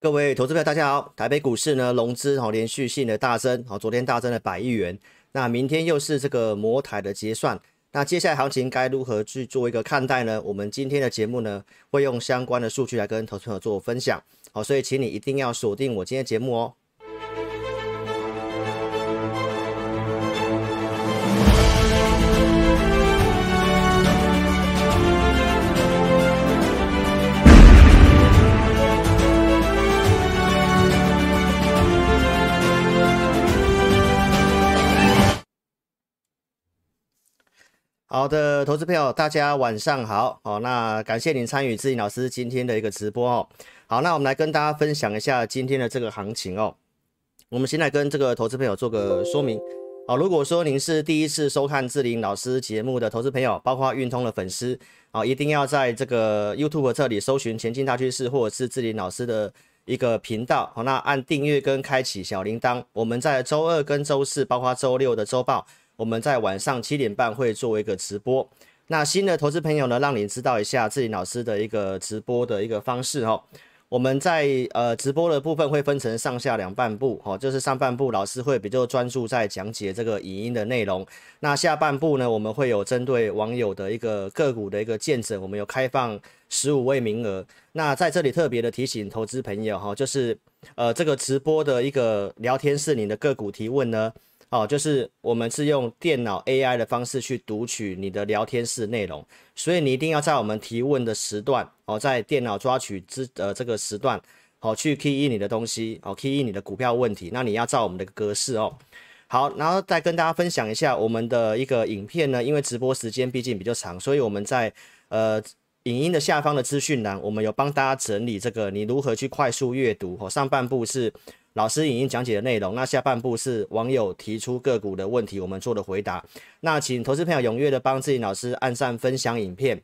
各位投资朋友，大家好。台北股市呢，融资好连续性的大增，好，昨天大增了百亿元。那明天又是这个摩台的结算，那接下来行情该如何去做一个看待呢？我们今天的节目呢，会用相关的数据来跟投资朋友做分享。好，所以请你一定要锁定我今天节目哦。好的，投资朋友，大家晚上好。好，那感谢您参与志颖老师今天的一个直播哦。好，那我们来跟大家分享一下今天的这个行情哦。我们先来跟这个投资朋友做个说明。好，如果说您是第一次收看志颖老师节目的投资朋友，包括运通的粉丝，啊，一定要在这个 YouTube 这里搜寻前进大趋势，或者是志颖老师的一个频道。好，那按订阅跟开启小铃铛。我们在周二跟周四，包括周六的周报。我们在晚上七点半会做一个直播，那新的投资朋友呢，让你知道一下志颖老师的一个直播的一个方式哈。我们在呃直播的部分会分成上下两半部哈，就是上半部老师会比较专注在讲解这个影音的内容，那下半部呢，我们会有针对网友的一个个股的一个见证，我们有开放十五位名额。那在这里特别的提醒投资朋友哈，就是呃这个直播的一个聊天室里的个股提问呢。哦，就是我们是用电脑 AI 的方式去读取你的聊天室内容，所以你一定要在我们提问的时段，哦，在电脑抓取之呃这个时段，好、哦、去 key in 你的东西，哦、key in 你的股票问题，那你要照我们的格式哦。好，然后再跟大家分享一下我们的一个影片呢，因为直播时间毕竟比较长，所以我们在呃影音的下方的资讯栏，我们有帮大家整理这个你如何去快速阅读，哦，上半部是。老师影音讲解的内容，那下半部是网友提出个股的问题，我们做的回答。那请投资朋友踊跃的帮志颖老师按赞分享影片，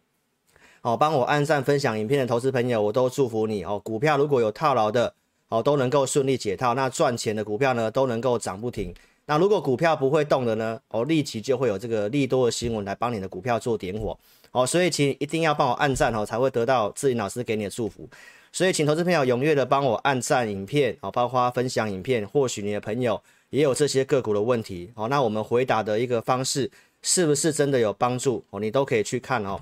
好，帮我按赞分享影片的投资朋友，我都祝福你哦。股票如果有套牢的，哦，都能够顺利解套。那赚钱的股票呢，都能够涨不停。那如果股票不会动的呢，哦，立即就会有这个利多的新闻来帮你的股票做点火。哦，所以请一定要帮我按赞哦，才会得到志颖老师给你的祝福。所以，请投资朋友踊跃的帮我按赞影片，好，包括分享影片。或许你的朋友也有这些个股的问题，好，那我们回答的一个方式是不是真的有帮助？哦，你都可以去看哦。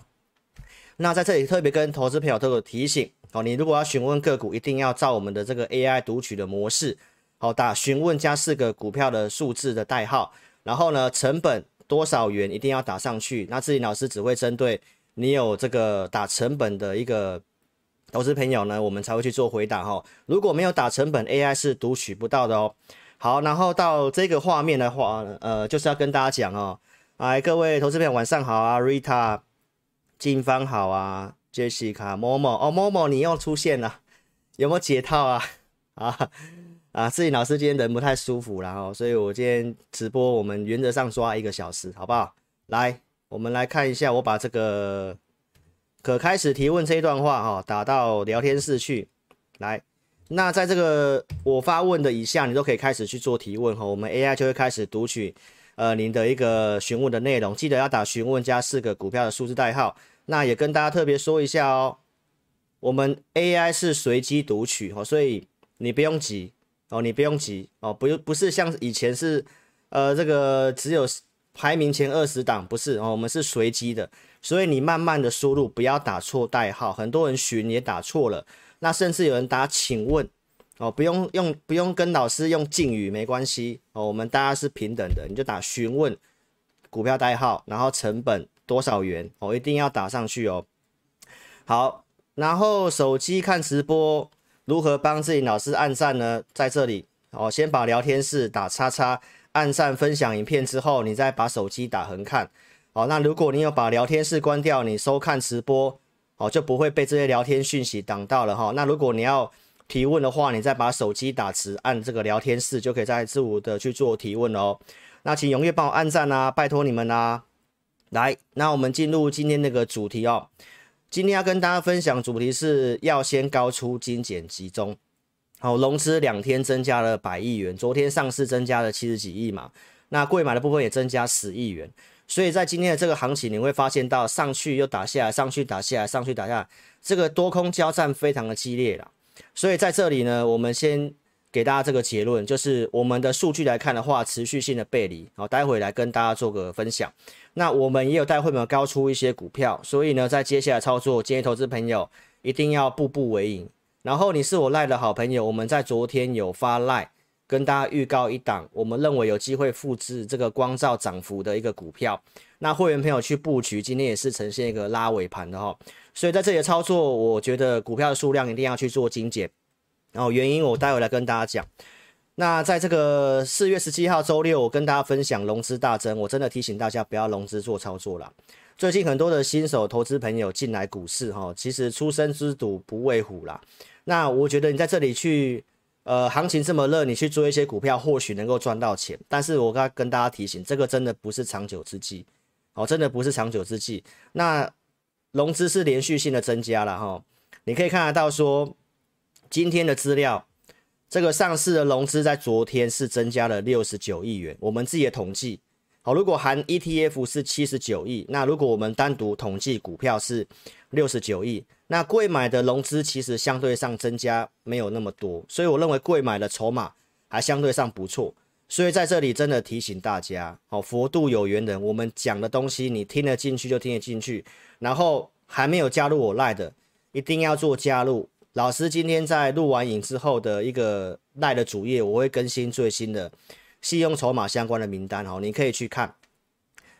那在这里特别跟投资朋友都有提醒，哦，你如果要询问个股，一定要照我们的这个 AI 读取的模式，好，打询问加四个股票的数字的代号，然后呢，成本多少元一定要打上去。那志颖老师只会针对你有这个打成本的一个。投资朋友呢，我们才会去做回答哈。如果没有打成本，AI 是读取不到的哦。好，然后到这个画面的话，呃，就是要跟大家讲哦。来，各位投资朋友晚上好啊，Rita、金芳好啊，Jessica、Momo 哦，Momo 你又出现了，有没有解套啊？啊啊，志颖老师今天人不太舒服然后，所以我今天直播，我们原则上抓一个小时，好不好？来，我们来看一下，我把这个。可开始提问这一段话哈，打到聊天室去。来，那在这个我发问的以下，你都可以开始去做提问哈。我们 AI 就会开始读取呃您的一个询问的内容，记得要打询问加四个股票的数字代号。那也跟大家特别说一下哦，我们 AI 是随机读取哦，所以你不用急哦，你不用急哦，不不是像以前是呃这个只有排名前二十档，不是哦，我们是随机的。所以你慢慢的输入，不要打错代号。很多人询也打错了，那甚至有人打请问哦，不用用不用跟老师用敬语没关系哦，我们大家是平等的，你就打询问股票代号，然后成本多少元哦，一定要打上去哦。好，然后手机看直播如何帮自己老师按赞呢？在这里哦，先把聊天室打叉叉，按赞分享影片之后，你再把手机打横看。好，那如果你有把聊天室关掉，你收看直播，哦，就不会被这些聊天讯息挡到了哈。那如果你要提问的话，你再把手机打直，按这个聊天室，就可以再自我的去做提问哦。那请踊跃帮我按赞啊，拜托你们啦。来，那我们进入今天那个主题哦。今天要跟大家分享主题是要先高出，精简集中。好，融资两天增加了百亿元，昨天上市增加了七十几亿嘛，那贵买的部分也增加十亿元。所以在今天的这个行情，你会发现到上去又打下来，上去打下来，上去打下来，这个多空交战非常的激烈了。所以在这里呢，我们先给大家这个结论，就是我们的数据来看的话，持续性的背离，好，待会来跟大家做个分享。那我们也有带会员高出一些股票，所以呢，在接下来操作，建议投资朋友一定要步步为营。然后你是我赖的好朋友，我们在昨天有发赖跟大家预告一档，我们认为有机会复制这个光照涨幅的一个股票。那会员朋友去布局，今天也是呈现一个拉尾盘的哈。所以在这里操作，我觉得股票的数量一定要去做精简。然后原因我待会来跟大家讲。那在这个四月十七号周六，我跟大家分享融资大增，我真的提醒大家不要融资做操作了。最近很多的新手投资朋友进来股市，哈，其实初生之犊不畏虎啦。那我觉得你在这里去，呃，行情这么热，你去做一些股票，或许能够赚到钱。但是我刚跟大家提醒，这个真的不是长久之计，哦，真的不是长久之计。那融资是连续性的增加了，哈，你可以看得到说，今天的资料。这个上市的融资在昨天是增加了六十九亿元，我们自己的统计，好，如果含 ETF 是七十九亿，那如果我们单独统计股票是六十九亿，那贵买的融资其实相对上增加没有那么多，所以我认为贵买的筹码还相对上不错，所以在这里真的提醒大家，好，佛度有缘人，我们讲的东西你听得进去就听得进去，然后还没有加入我赖的，一定要做加入。老师今天在录完影之后的一个赖的主页，我会更新最新的信用筹码相关的名单哦，你可以去看。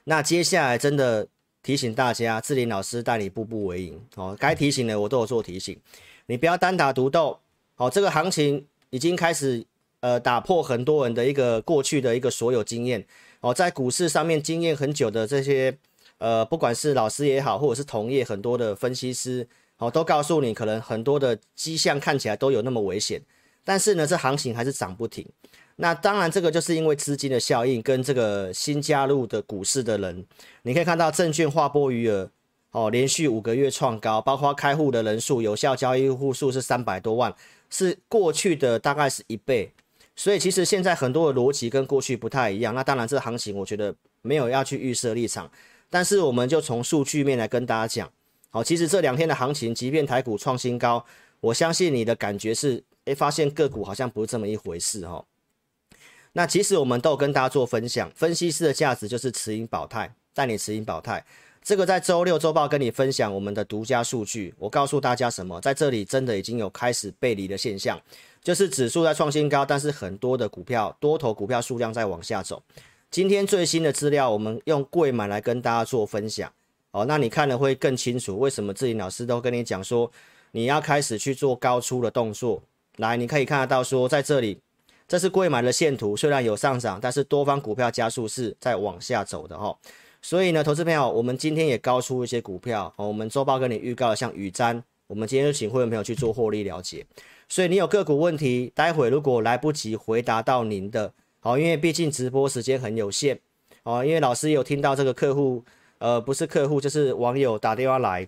那接下来真的提醒大家，志林老师带你步步为营哦，该提醒的我都有做提醒，你不要单打独斗哦。这个行情已经开始呃打破很多人的一个过去的一个所有经验哦，在股市上面经验很久的这些呃，不管是老师也好，或者是同业很多的分析师。哦，都告诉你，可能很多的迹象看起来都有那么危险，但是呢，这行情还是涨不停。那当然，这个就是因为资金的效应跟这个新加入的股市的人，你可以看到证券划拨余额哦，连续五个月创高，包括开户的人数、有效交易户数是三百多万，是过去的大概是一倍。所以其实现在很多的逻辑跟过去不太一样。那当然，这行情我觉得没有要去预设立场，但是我们就从数据面来跟大家讲。好，其实这两天的行情，即便台股创新高，我相信你的感觉是，诶，发现个股好像不是这么一回事哈。那其实我们都有跟大家做分享，分析师的价值就是持盈保泰，带你持盈保泰。这个在周六周报跟你分享我们的独家数据，我告诉大家什么，在这里真的已经有开始背离的现象，就是指数在创新高，但是很多的股票多头股票数量在往下走。今天最新的资料，我们用柜买来跟大家做分享。哦，那你看了会更清楚，为什么志霖老师都跟你讲说，你要开始去做高出的动作。来，你可以看得到说，在这里，这是柜买的线图，虽然有上涨，但是多方股票加速是在往下走的哈、所以呢，投资朋友，我们今天也高出一些股票，哦、我们周报跟你预告，像宇瞻，我们今天就请会员朋友去做获利了解。所以你有个股问题，待会如果来不及回答到您的，好、哦，因为毕竟直播时间很有限，哦，因为老师有听到这个客户。呃，不是客户，就是网友打电话来，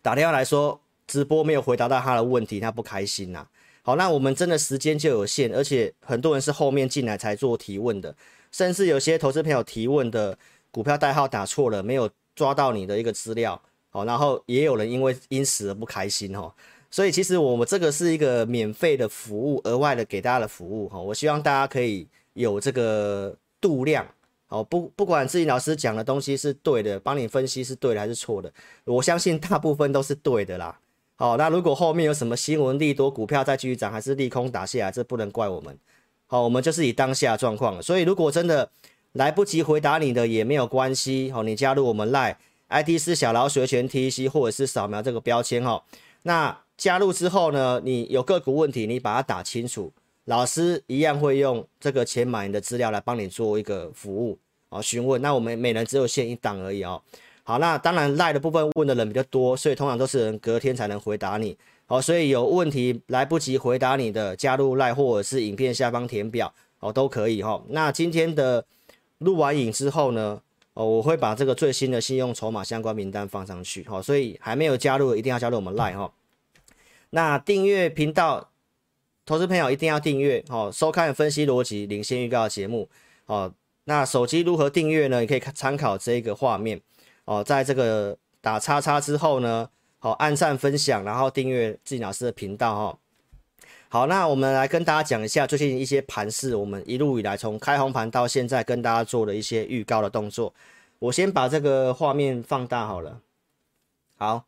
打电话来说直播没有回答到他的问题，他不开心呐、好，那我们真的时间就有限，而且很多人是后面进来才做提问的，甚至有些投资朋友提问的股票代号打错了，没有抓到你的一个资料，好，然后也有人因为因此而不开心哦。所以其实我们这个是一个免费的服务，额外的给大家的服务哈。我希望大家可以有这个度量。哦，不，不管自己老师讲的东西是对的，帮你分析是对的还是错的，我相信大部分都是对的啦。好，那如果后面有什么新闻利多，股票再继续涨，还是利空打下来，这不能怪我们。好，我们就是以当下状况。所以如果真的来不及回答你的也没有关系。好，你加入我们 Line ID 是小老学全 TC，或者是扫描这个标签哈。那加入之后呢，你有个股问题，你把它打清楚。老师一样会用这个钱买你的资料来帮你做一个服务啊，询问。那我们每人只有限一档而已哦。好，那当然赖的部分问的人比较多，所以通常都是人隔天才能回答你。好，所以有问题来不及回答你的，加入赖或者是影片下方填表哦，都可以哈。那今天的录完影之后呢，哦，我会把这个最新的信用筹码相关名单放上去。好，所以还没有加入一定要加入我们赖哈。那订阅频道。投资朋友一定要订阅哦，收看分析逻辑领先预告的节目哦。那手机如何订阅呢？你可以参考这个画面哦，在这个打叉叉之后呢，好，按赞分享，然后订阅自己老师的频道哈。好，那我们来跟大家讲一下最近一些盘势，我们一路以来从开红盘到现在跟大家做的一些预告的动作。我先把这个画面放大好了。好，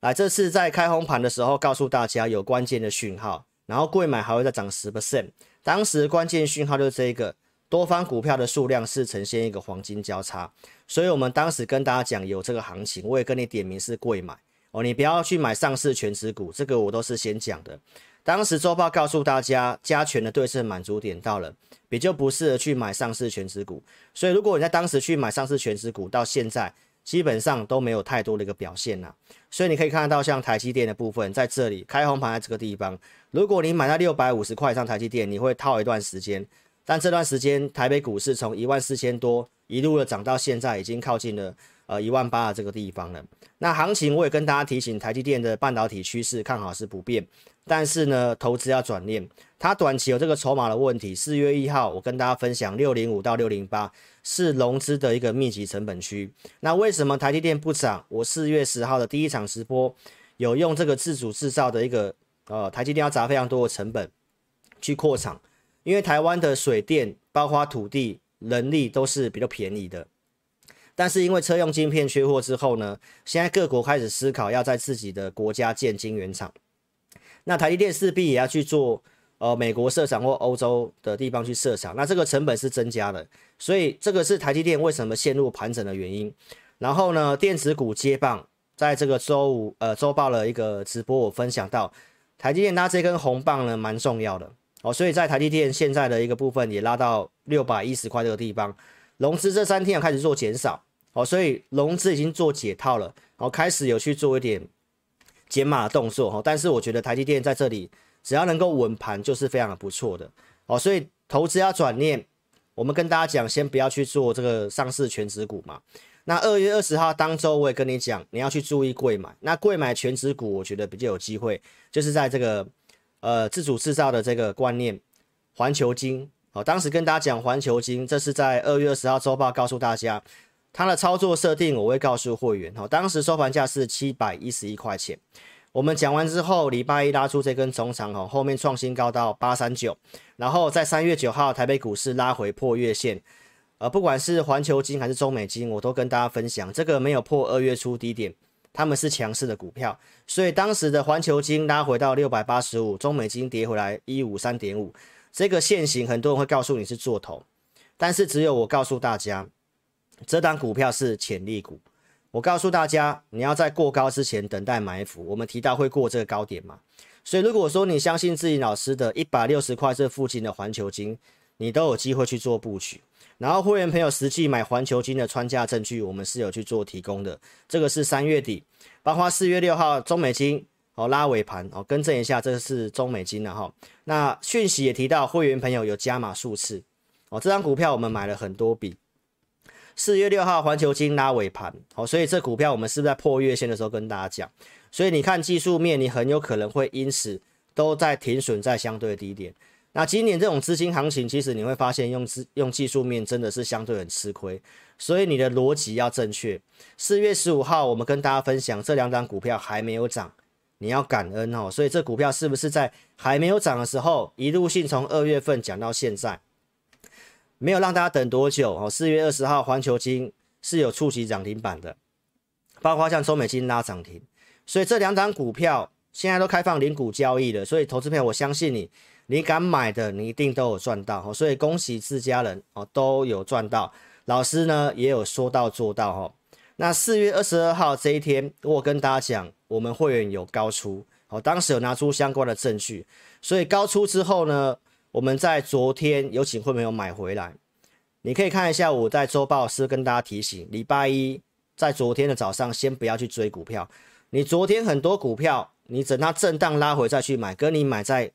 来，这次在开红盘的时候告诉大家有关键的讯号，然后贵买还会再涨十 percent。当时关键讯号就是这个，多方股票的数量是呈现一个黄金交叉，所以我们当时跟大家讲有这个行情，我也跟你点名是贵买哦，你不要去买上市权值股，这个我都是先讲的。当时周报告诉大家，加权的对称满足点到了，比较不适合去买上市权值股。所以，如果你在当时去买上市权值股，到现在基本上都没有太多的一个表现了。所以你可以看得到，像台积电的部分，在这里开红盘在这个地方，如果你买到六百五十块上台积电，你会套一段时间。但这段时间，台北股市从一万四千多一路的涨到现在，已经靠近了呃一万八的这个地方了。那行情我也跟大家提醒，台积电的半导体趋势看好是不变。但是呢，投资要转念，它短期有这个筹码的问题。四月一号，我跟大家分享六零五到六零八是融资的一个密集成本区。那为什么台积电不涨？我四月十号的第一场直播有用这个自主制造的一个呃，台积电要砸非常多的成本去扩厂，因为台湾的水电、包括土地、人力都是比较便宜的。但是因为车用晶片缺货之后呢，现在各国开始思考要在自己的国家建晶圆厂。那台积电势必也要去做，呃，美国设厂或欧洲的地方去设厂，那这个成本是增加的，所以这个是台积电为什么陷入盘整的原因。然后呢，电子股接棒，在这个周五呃周报的一个直播，我分享到台积电它这根红棒呢蛮重要的哦，所以在台积电现在的一个部分也拉到六百一十块这个地方，融资这三天开始做减少哦，所以融资已经做解套了，哦，开始有去做一点。减码的动作哈，但是我觉得台积电在这里只要能够稳盘，就是非常的不错的哦。所以投资要转念，我们跟大家讲，先不要去做这个上市全值股嘛。那二月二十号当周我也跟你讲，你要去注意柜买。那柜买全值股，我觉得比较有机会，就是在这个呃自主制造的这个观念，环球金哦。当时跟大家讲环球金，这是在二月二十号周报告诉大家。它的操作设定我会告诉会员，哈，当时收盘价是七百一十一块钱。我们讲完之后，礼拜一拉出这根中长，哈，后面创新高到八三九，然后在三月九号台北股市拉回破月线，呃，不管是环球金还是中美金，我都跟大家分享，这个没有破二月初低点，他们是强势的股票，所以当时的环球金拉回到六百八十五，中美金跌回来一五三点五，这个线型很多人会告诉你是做头，但是只有我告诉大家。这档股票是潜力股，我告诉大家，你要在过高之前等待埋伏。我们提到会过这个高点嘛，所以如果说你相信自己老师的一百六十块这附近的环球金，你都有机会去做布局。然后会员朋友实际买环球金的穿价证据，我们是有去做提供的。这个是三月底，包括四月六号中美金哦拉尾盘哦更正一下，这个是中美金的哈。那讯息也提到会员朋友有加码数次哦，这张股票我们买了很多笔。四月六号，环球金拉尾盘，好，所以这股票我们是不是在破月线的时候跟大家讲？所以你看技术面，你很有可能会因此都在停损在相对的低点。那今年这种资金行情，其实你会发现用资用技术面真的是相对很吃亏，所以你的逻辑要正确。四月十五号，我们跟大家分享这两档股票还没有涨，你要感恩哦。所以这股票是不是在还没有涨的时候，一路性从二月份讲到现在？没有让大家等多久哦，四月二十号，环球金是有触及涨停板的，包括像中美金拉涨停，所以这两档股票现在都开放零股交易了，所以投资朋友，我相信你，你敢买的，你一定都有赚到哦，所以恭喜自家人哦，都有赚到，老师呢也有说到做到哦。那四月二十二号这一天，我跟大家讲，我们会员有高出哦，当时有拿出相关的证据，所以高出之后呢，我们在昨天有请会没有买回来？你可以看一下我在周报是跟大家提醒，礼拜一在昨天的早上先不要去追股票。你昨天很多股票，你等它震荡拉回再去买，跟你买在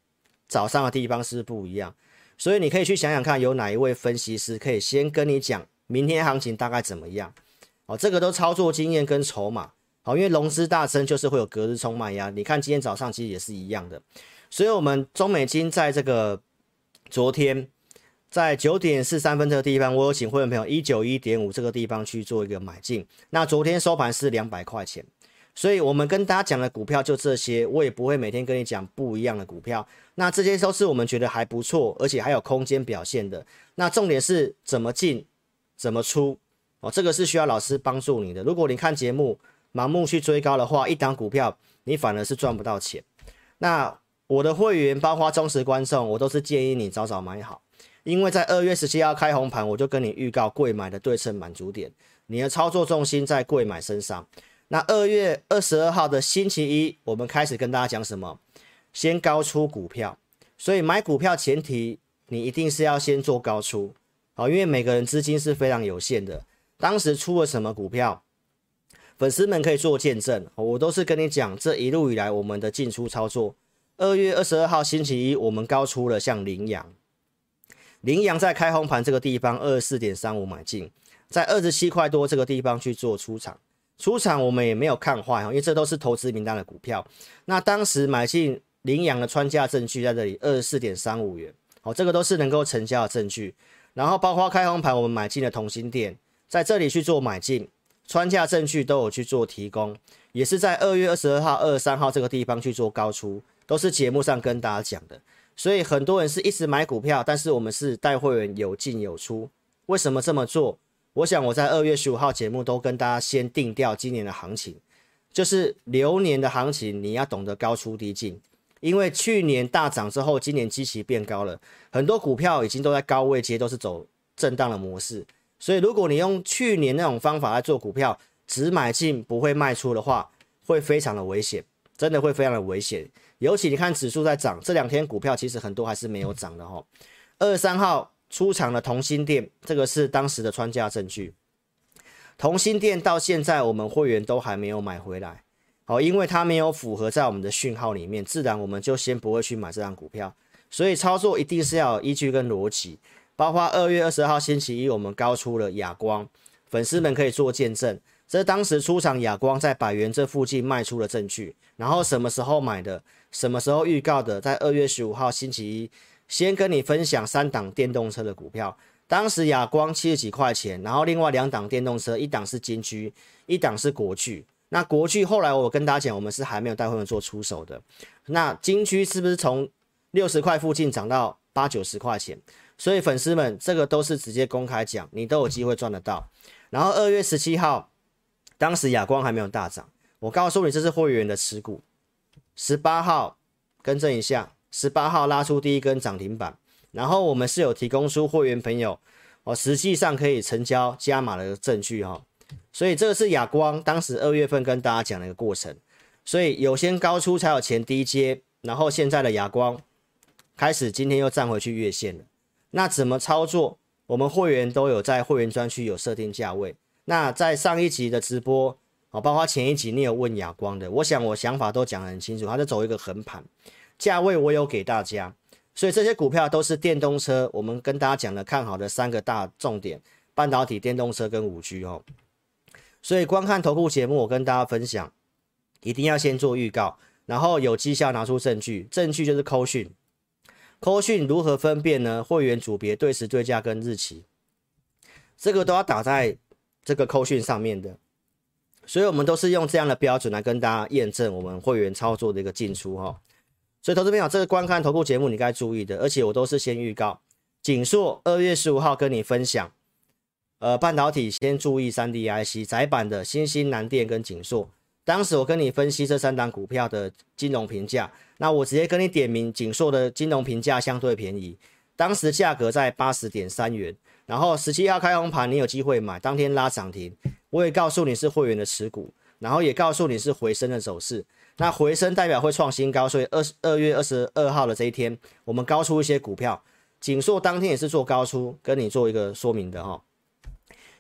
早上的地方是不一样。所以你可以去想想看，有哪一位分析师可以先跟你讲明天行情大概怎么样？哦，这个都操作经验跟筹码。好，因为融资大增就是会有隔日冲卖压。你看今天早上其实也是一样的。所以，我们中美金在这个。昨天在九点四三分这个地方，我有请会员朋友一九一点五这个地方去做一个买进。那昨天收盘是两百块钱，所以我们跟大家讲的股票就这些，我也不会每天跟你讲不一样的股票。那这些都是我们觉得还不错，而且还有空间表现的。那重点是怎么进，怎么出哦，这个是需要老师帮助你的。如果你看节目盲目去追高的话，一档股票你反而是赚不到钱。那我的会员，包括忠实观众，我都是建议你早早买好，因为在二月十七号开红盘，我就跟你预告贵买的对称满足点，你的操作重心在贵买身上。那二月二十二号的星期一，我们开始跟大家讲什么？先高出股票，所以买股票前提你一定是要先做高出，好，因为每个人资金是非常有限的。当时出了什么股票，粉丝们可以做见证，我都是跟你讲这一路以来我们的进出操作。二月二十二号星期一，我们高出了像羚羊，羚羊在开红盘这个地方二十四点三五买进，在二十七块多这个地方去做出场。出场我们也没有看坏，因为这都是投资名单的股票。那当时买进领养的穿价证据在这里，二十四点三五元，好，这个都是能够成交的证据。然后包括开红盘我们买进的同心店，在这里去做买进，穿价证据都有去做提供，也是在二月二十二号、二十三号这个地方去做高出，都是节目上跟大家讲的。所以很多人是一直买股票，但是我们是带会员有进有出，为什么这么做？我想我在二月十五号节目都跟大家先定调今年的行情，就是流年的行情，你要懂得高出低进，因为去年大涨之后，今年基期变高了，很多股票已经都在高位阶，都是走震荡的模式，所以如果你用去年那种方法来做股票，只买进不会卖出的话，会非常的危险，真的会非常的危险。尤其你看指数在涨，这两天股票其实很多还是没有涨的哈。二十三号。出场的同心店，这个是当时的穿价证据。同心店到现在我们会员都还没有买回来，好，因为它没有符合在我们的讯号里面，自然我们就先不会去买这张股票。所以操作一定是要有依据跟逻辑。包括二月二十号星期一，我们高出了亚光，粉丝们可以做见证，这是当时出场亚光在百元这附近卖出的证据。然后什么时候买的，什么时候预告的，在二月十五号星期一。先跟你分享三档电动车的股票，当时亚光七十几块钱，然后另外两档电动车，一档是金居，一档是国巨。那国巨后来我跟大家讲，我们是还没有带会员做出手的。那金居是不是从六十块附近涨到八九十块钱？所以粉丝们，这个都是直接公开讲，你都有机会赚得到。然后二月十七号，当时亚光还没有大涨，我告诉你这是会员的持股。十八号更正一下。十八号拉出第一根涨停板，然后我们是有提供出会员朋友哦，实际上可以成交加码的证据哈，所以这个是亚光当时二月份跟大家讲的一个过程，所以有先高出才有钱低接，然后现在的亚光开始今天又站回去月线了，那怎么操作？我们会员都有在会员专区有设定价位，那在上一集的直播哦，包括前一集你有问亚光的，我想我想法都讲得很清楚，它就走一个横盘。价位我有给大家，所以这些股票都是电动车。我们跟大家讲的看好的三个大重点：半导体、电动车跟五 G 哦。所以观看投顾节目，我跟大家分享，一定要先做预告，然后有绩效拿出证据，证据就是扣讯。扣讯如何分辨呢？会员组别、对时对价跟日期，这个都要打在这个扣讯上面的。所以我们都是用这样的标准来跟大家验证我们会员操作的一个进出哈。所以，投资朋友，这个观看投顾节目你该注意的，而且我都是先预告。景硕二月十五号跟你分享，呃，半导体先注意三 D IC 窄板的新兴、南电跟景硕。当时我跟你分析这三档股票的金融评价，那我直接跟你点名景硕的金融评价相对便宜，当时价格在八十点三元。然后十七号开红盘，你有机会买，当天拉涨停，我也告诉你是会员的持股，然后也告诉你是回升的走势。那回升代表会创新高，所以二十二月二十二号的这一天，我们高出一些股票，景硕当天也是做高出，跟你做一个说明的哈。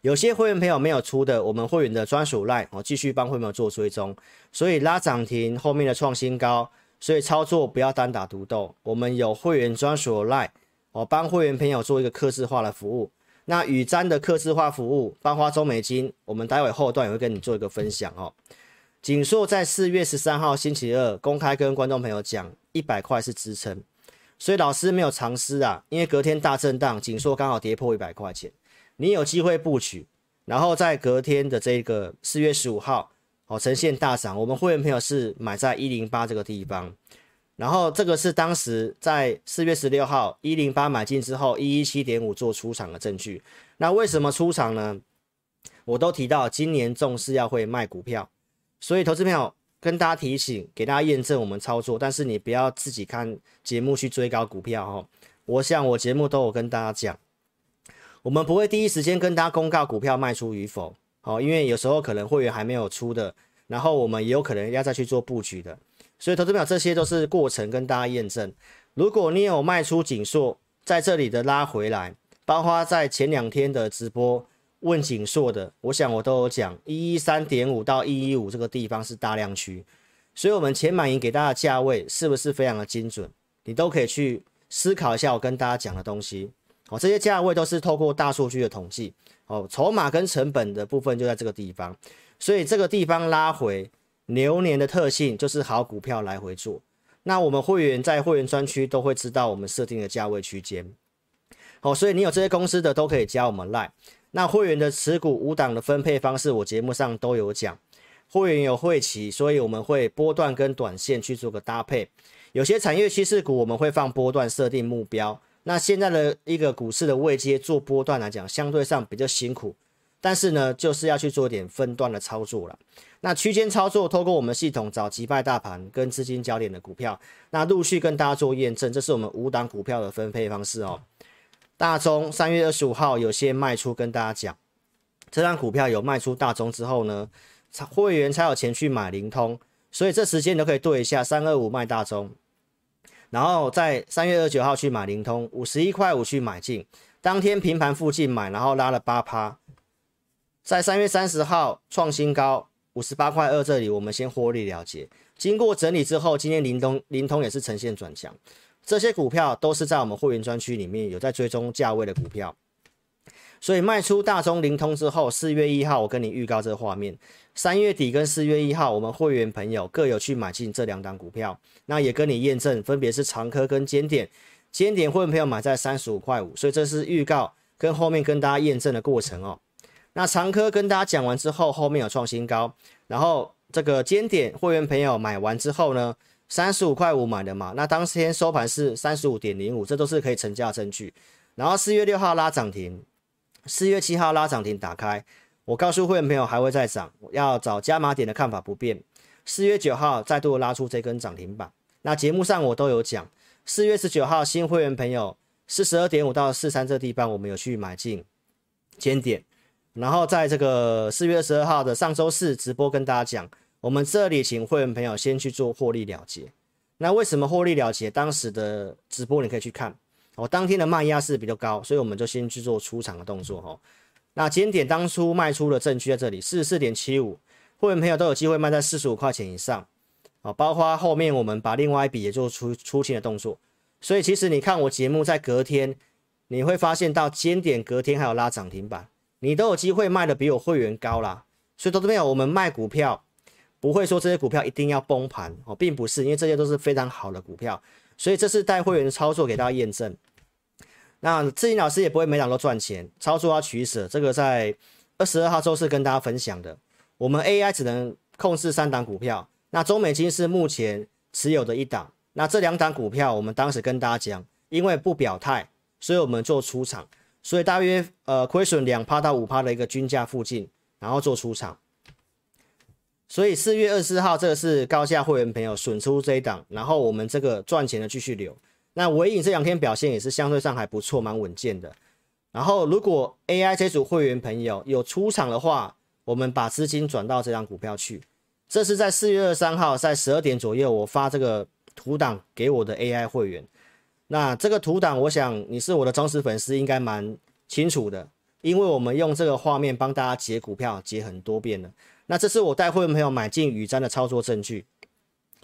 有些会员朋友没有出的，我们会员的专属 line 哦，继续帮会员做追踪，所以拉涨停后面的创新高，所以操作不要单打独斗，我们有会员专属 line 哦，帮会员朋友做一个客制化的服务。那宇瞻的客制化服务，包括中美金，我们待会后段也会跟你做一个分享哦。景硕在四月十三号星期二公开跟观众朋友讲，一百块是支撑，所以老师没有藏私啊，因为隔天大震荡，景硕刚好跌破一百块钱，你有机会布局，然后在隔天的这个四月十五号哦，呈现大涨。我们会员朋友是买在一零八这个地方，然后这个是当时在四月十六号一零八买进之后一一七点五做出场的证据。那为什么出场呢？我都提到今年重视要会卖股票，所以投资朋友跟大家提醒，给大家验证我们操作，但是你不要自己看节目去追高股票哦。我想我节目都有跟大家讲，我们不会第一时间跟大家公告股票卖出与否。好，因为有时候可能会员还没有出的，然后我们也有可能要再去做布局的，所以投资表这些都是过程跟大家验证。如果你有卖出景硕，在这里的拉回来，包括在前两天的直播问景硕的，我想我都有讲，一一三点五到一一五这个地方是大量区，所以我们前满盈给大家的价位是不是非常的精准？你都可以去思考一下我跟大家讲的东西。好，这些价位都是透过大数据的统计。哦，筹码跟成本的部分就在这个地方，所以这个地方拉回牛年的特性就是好股票来回做。那我们会员在会员专区都会知道我们设定的价位区间。好，所以你有这些公司的都可以加我们 Lie。那会员的持股五档的分配方式，我节目上都有讲。会员有会期，所以我们会波段跟短线去做个搭配。有些产业趋势股我们会放波段设定目标。那现在的一个股市的位阶做波段来讲，相对上比较辛苦，但是呢，就是要去做点分段的操作了。那区间操作，透过我们系统找击败大盘跟资金焦点的股票，那陆续跟大家做验证，这是我们五档股票的分配方式哦。大中三月二十五号有些卖出，跟大家讲，这张股票有卖出大中之后呢，会员才有钱去买灵通，所以这时间你都可以对一下，三二五卖大中。然后在三月二十九号去买灵通，五十一块五去买进，当天平盘附近买，然后拉了八趴，在三月三十号创新高五十八块二这里，我们先获利了结。经过整理之后，今天灵通灵通也是呈现转强，这些股票都是在我们会员专区里面有在追踪价位的股票。所以卖出大中灵通之后，四月一号我跟你预告这个画面，三月底跟四月一号我们会员朋友各有去买进这两档股票，那也跟你验证，分别是长科跟尖点，尖点会员朋友买在三十五块五，所以这是预告跟后面跟大家验证的过程哦。那长科跟大家讲完之后，后面有创新高，然后这个尖点会员朋友买完之后呢，三十五块五买的嘛，那当天收盘是三十五点零五，这都是可以成交的证据。然后四月六号拉涨停。四月七号拉涨停打开，我告诉会员朋友还会再涨，要找加码点的看法不变。四月九号再度拉出这根涨停板，那节目上我都有讲。四月十九号新会员朋友四十二点五到四三这地方我们有去买进尖点，然后在这个四月二十二号的上周四直播跟大家讲，我们这里请会员朋友先去做获利了结。那为什么获利了结？当时的直播你可以去看。哦，当天的卖压是比较高，所以我们就先去做出场的动作哈。那尖点当初卖出的证据在这里，四十四点七五，会员朋友都有机会卖在四十五块钱以上。啊，包括后面我们把另外一笔也做出出清的动作。所以其实你看我节目在隔天，你会发现到尖点隔天还有拉涨停板，你都有机会卖的比我会员高啦。所以投资朋友，我们卖股票不会说这些股票一定要崩盘哦，并不是，因为这些都是非常好的股票。所以这是带会员的操作给大家验证。那志霖老师也不会每档都赚钱，操作要取舍。这个在二十二号周四跟大家分享的。我们 AI 只能控制三档股票，那中美金是目前持有的一档。那这两档股票，我们当时跟大家讲，因为不表态，所以我们做出场。所以大约呃亏损两趴到五趴的一个均价附近，然后做出场。所以四月二十号，这个是高价会员朋友损出这一档，然后我们这个赚钱的继续留。那尾影这两天表现也是相对上还不错，蛮稳健的。然后如果 AI 这组会员朋友有出场的话，我们把资金转到这张股票去。这是在四月二十三号在十二点左右，我发这个图档给我的 AI 会员。那这个图档，我想你是我的忠实粉丝，应该蛮清楚的，因为我们用这个画面帮大家解股票，解很多遍了。那这是我带会员朋友买进雨瞻的操作证据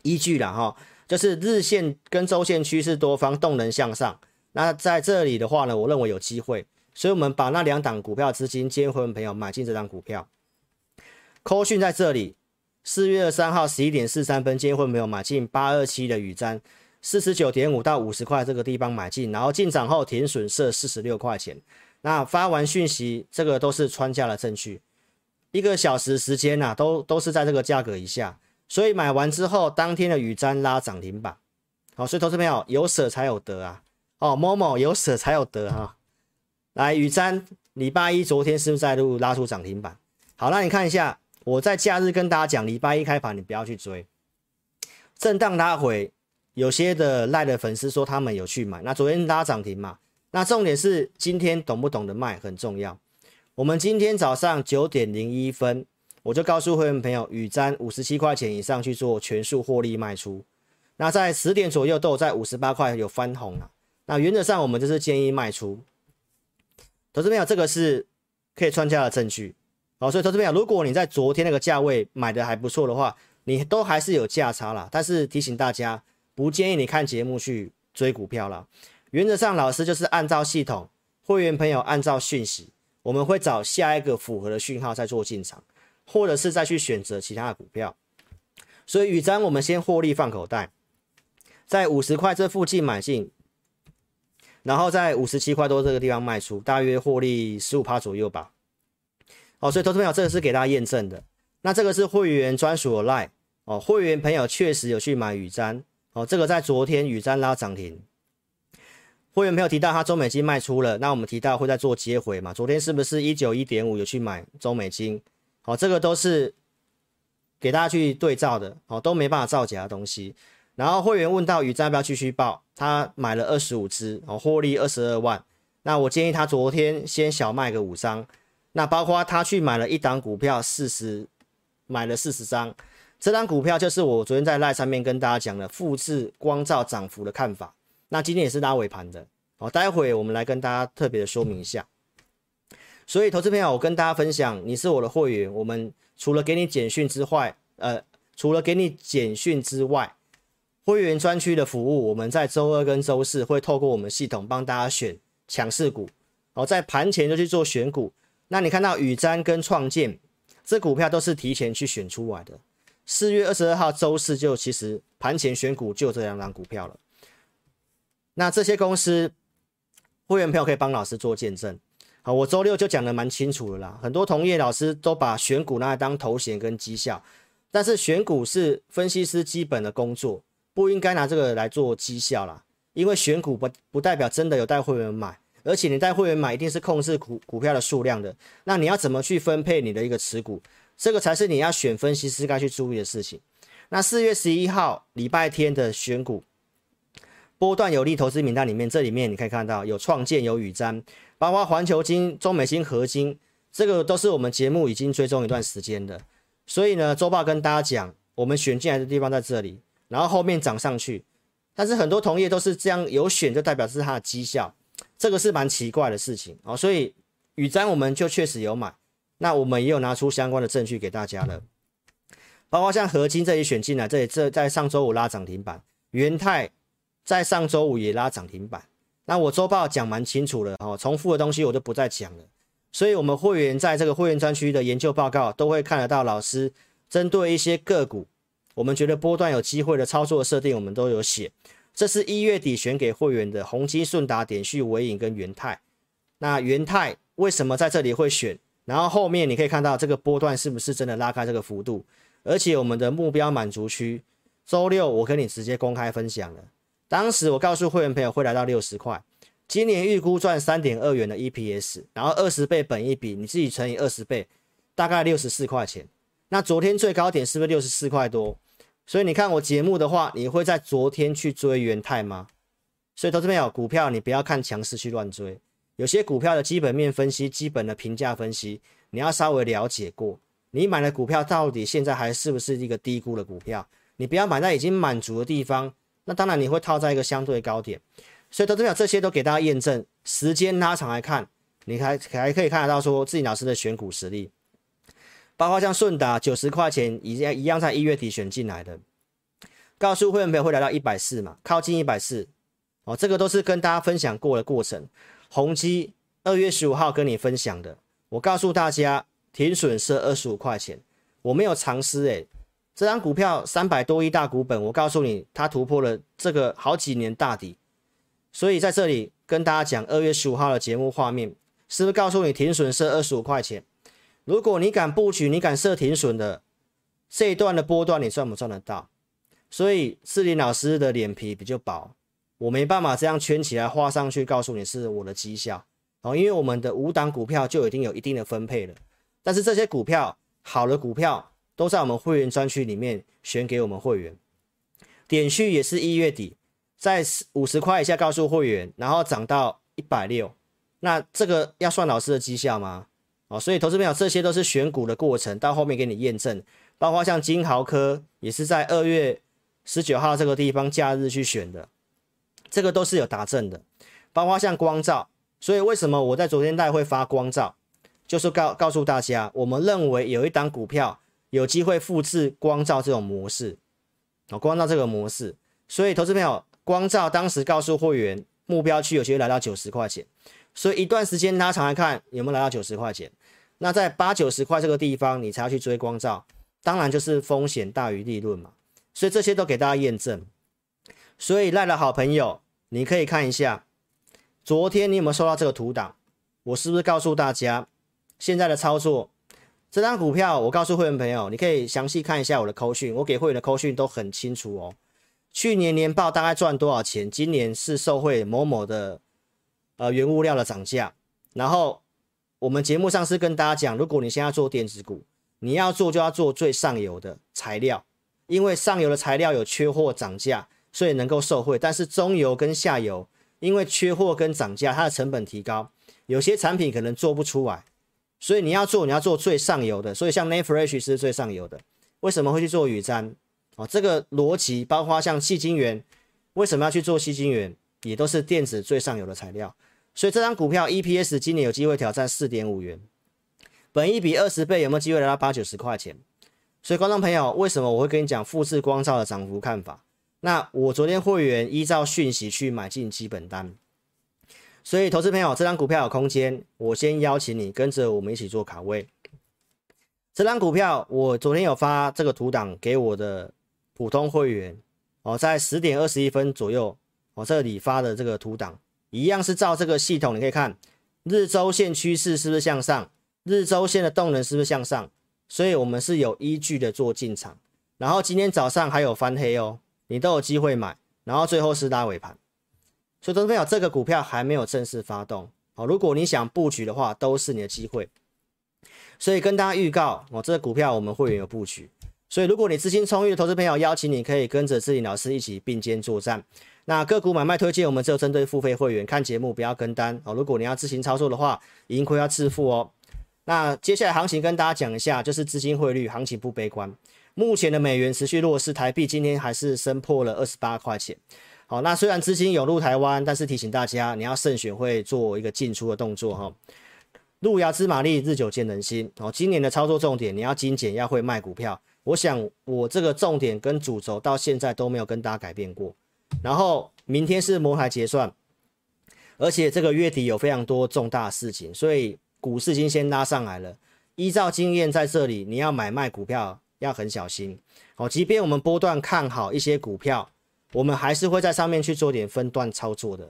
依据了哈，就是日线跟周线趋势多方动能向上。那在这里的话呢，我认为有机会，所以我们把那两档股票资金接会朋友买进这张股票。扣讯在这里，四月二三号十一点四三分接会朋友买进八二七的雨瞻，四十九点五到五十块这个地方买进，然后进场后停损设四十六块钱。那发完讯息，这个都是穿价的证据。一个小时时间呐、都都是在这个价格以下，所以买完之后，当天的宇瞻拉涨停板，好，所以投资朋友有舍才有得啊，哦，某某有舍才有得哈、啊，来宇瞻礼拜一昨天是不是再度拉出涨停板？好，那你看一下，我在假日跟大家讲，礼拜一开盘你不要去追，震荡拉回，有些的赖的粉丝说他们有去买，那昨天拉涨停嘛，那重点是今天懂不懂得卖很重要。我们今天早上九点零一分，我就告诉会员朋友，宇瞻五十七块钱以上去做全数获利卖出。那在十点左右都有在五十八块有翻红了。那原则上我们就是建议卖出。投资朋友，这个是可以穿价的证据。好，所以投资朋友，如果你在昨天那个价位买的还不错的话，你都还是有价差啦。但是提醒大家，不建议你看节目去追股票了。原则上，老师就是按照系统，会员朋友按照讯息。我们会找下一个符合的讯号再做进场，或者是再去选择其他的股票。所以宇瞻我们先获利放口袋，在五十块这附近买进，然后在五十七块多这个地方卖出，大约获利十五趴左右吧。哦，所以投资朋友这个是给大家验证的。那这个是会员专属的 Line 哦，会员朋友确实有去买宇瞻哦，这个在昨天宇瞻拉涨停。会员朋友提到他中美金卖出了，那我们提到会在做接回嘛？昨天是不是一九一点五有去买中美金？好，这个都是给大家去对照的，好，都没办法造假的东西。然后会员问到宇瞻要不要继续报，他买了二十五只，哦，获利二十二万。那我建议他昨天先小卖个五张，那包括他去买了一档股票四十，买了四十张，这档股票就是我昨天在赖上面跟大家讲的复制光照涨幅的看法。那今天也是拉尾盘的，好，待会我们来跟大家特别的说明一下。所以，投资朋友，我跟大家分享，你是我的会员，我们除了给你简讯之外，呃，除了给你简讯之外，会员专区的服务，我们在周二跟周四会透过我们系统帮大家选强势股，好，在盘前就去做选股。那你看到宇瞻跟创建这股票都是提前去选出来的，四月二十二号周四就其实盘前选股就这两档股票了。那这些公司会员朋友可以帮老师做见证，好，我周六就讲得蛮清楚了啦。很多同业老师都把选股拿来当头衔跟绩效，但是选股是分析师基本的工作，不应该拿这个来做绩效啦。因为选股不不代表真的有带会员买，而且你带会员买一定是控制股股票的数量的。那你要怎么去分配你的一个持股，这个才是你要选分析师该去注意的事情。那四月十一号礼拜天的选股。波段有利投资名单里面，这里面你可以看到有创建、有宇瞻，包括环球金、中美金、合金，这个都是我们节目已经追踪一段时间的。所以呢，周报跟大家讲，我们选进来的地方在这里，然后后面涨上去。但是很多同业都是这样有选，就代表是它的绩效，这个是蛮奇怪的事情哦。所以宇瞻我们就确实有买，那我们也有拿出相关的证据给大家了，包括像合金这里选进来，这里这在上周五拉涨停板，元泰。在上周五也拉涨停板，那我周报讲蛮清楚了哦，重复的东西我就不再讲了。所以，我们会员在这个会员专区的研究报告都会看得到，老师针对一些个股，我们觉得波段有机会的操作设定，我们都有写。这是一月底选给会员的宏基、顺达、点序、伟影跟元泰。那元泰为什么在这里会选？然后后面你可以看到这个波段是不是真的拉开这个幅度？而且我们的目标满足区，周六我跟你直接公开分享了。当时我告诉会员朋友会来到六十块，今年预估赚三点二元的 EPS，然后二十倍本一比，你自己乘以二十倍，大概六十四块钱。那昨天最高点是不是六十四块多？所以你看我节目的话，你会在昨天去追元泰吗？所以投资朋友，股票你不要看强势去乱追，有些股票的基本面分析、基本的评价分析，你要稍微了解过。你买的股票到底现在还是不是一个低估的股票？你不要买在已经满足的地方。那当然你会套在一个相对高点，所以投资表这些都给大家验证。时间拉长来看，你还还可以看得到说自己老师的选股实力，包括像顺达九十块钱一样一样在一月底选进来的，告诉会员朋友会来到一百四嘛，靠近一百四哦，这个都是跟大家分享过的过程。宏基二月十五号跟你分享的，我告诉大家停损是二十五块钱，我没有藏私诶。这张股票三百多亿大股本，我告诉你，它突破了这个好几年大底，所以在这里跟大家讲，二月十五号的节目画面是不是告诉你停损设二十五块钱？如果你敢布局，你敢设停损的这一段的波段，你赚不赚得到？所以志林老师的脸皮比较薄，我没办法这样圈起来画上去，告诉你是我的绩效哦，因为我们的五档股票就已经有一定的分配了，但是这些股票好的股票都在我们会员专区里面选给我们会员，点序也是一月底在五十块以下告诉会员，然后涨到一百六，那这个要算老师的绩效吗？哦，所以投资朋友这些都是选股的过程，到后面给你验证，包括像金豪科也是在二月。十九号这个地方假日去选的，这个都是有达证的，包括像光照，所以为什么我在昨天带会发光照，就是告告诉大家，我们认为有一档股票有机会复制光照这种模式，哦，光照这个模式，所以投资朋友，光照当时告诉会员目标区有机会来到九十块钱，所以一段时间拉长来看有没有来到九十块钱，那在八九十块这个地方你才要去追光照，当然就是风险大于利润嘛。所以这些都给大家验证。所以赖的好朋友，你可以看一下，昨天你有没有收到这个图档？我是不是告诉大家现在的操作？这张股票，我告诉会员朋友，你可以详细看一下我的扣讯，我给会员的扣讯都很清楚哦。去年年报大概赚多少钱？今年是受惠某某的呃原物料的涨价。然后我们节目上是跟大家讲，如果你现在做电子股，你要做就要做最上游的材料。因为上游的材料有缺货涨价，所以能够受惠。但是中游跟下游，因为缺货跟涨价，它的成本提高，有些产品可能做不出来。所以你要做，你要做最上游的。所以像 Nantfresh 是最上游的。为什么会去做宇瞻？哦，这个逻辑包括像矽晶圆，为什么要去做矽晶圆？也都是电子最上游的材料。所以这张股票 EPS 今年有机会挑战四点五元，本一比二十倍，有没有机会来到八九十块钱？所以，观众朋友，为什么我会跟你讲复制光照的涨幅看法？那我昨天会员依照讯息去买进基本单，所以投资朋友，这张股票有空间，我先邀请你跟着我们一起做卡位。这张股票我昨天有发这个图档给我的普通会员哦，在十点二十一分左右，我这里发的这个图档一样是照这个系统，你可以看日周线趋势是不是向上，日周线的动能是不是向上？所以，我们是有依据的做进场，然后今天早上还有翻黑哦，你都有机会买，然后最后是拉尾盘。所以，投资朋友，这个股票还没有正式发动哦。如果你想布局的话，都是你的机会。所以，跟大家预告哦，这个股票我们会员有布局。所以，如果你资金充裕的投资朋友，邀请你可以跟着志霖老师一起并肩作战。那个股买卖推荐，我们只有针对付费会员看节目，不要跟单哦。如果你要自行操作的话，盈亏要自负哦。那接下来行情跟大家讲一下，就是资金汇率行情不悲观。目前的美元持续弱势，台币今天还是升破了二十八块钱。好，那虽然资金涌入台湾，但是提醒大家，你要慎选，会做一个进出的动作哈。路遥知马力，日久见人心。哦，今年的操作重点，你要精简，要会卖股票。我想我这个重点跟主轴到现在都没有跟大家改变过。然后明天是摩台结算，而且这个月底有非常多重大事情，所以。股市已经先拉上来了，依照经验在这里，你要买卖股票要很小心。好，即便我们波段看好一些股票，我们还是会在上面去做点分段操作的。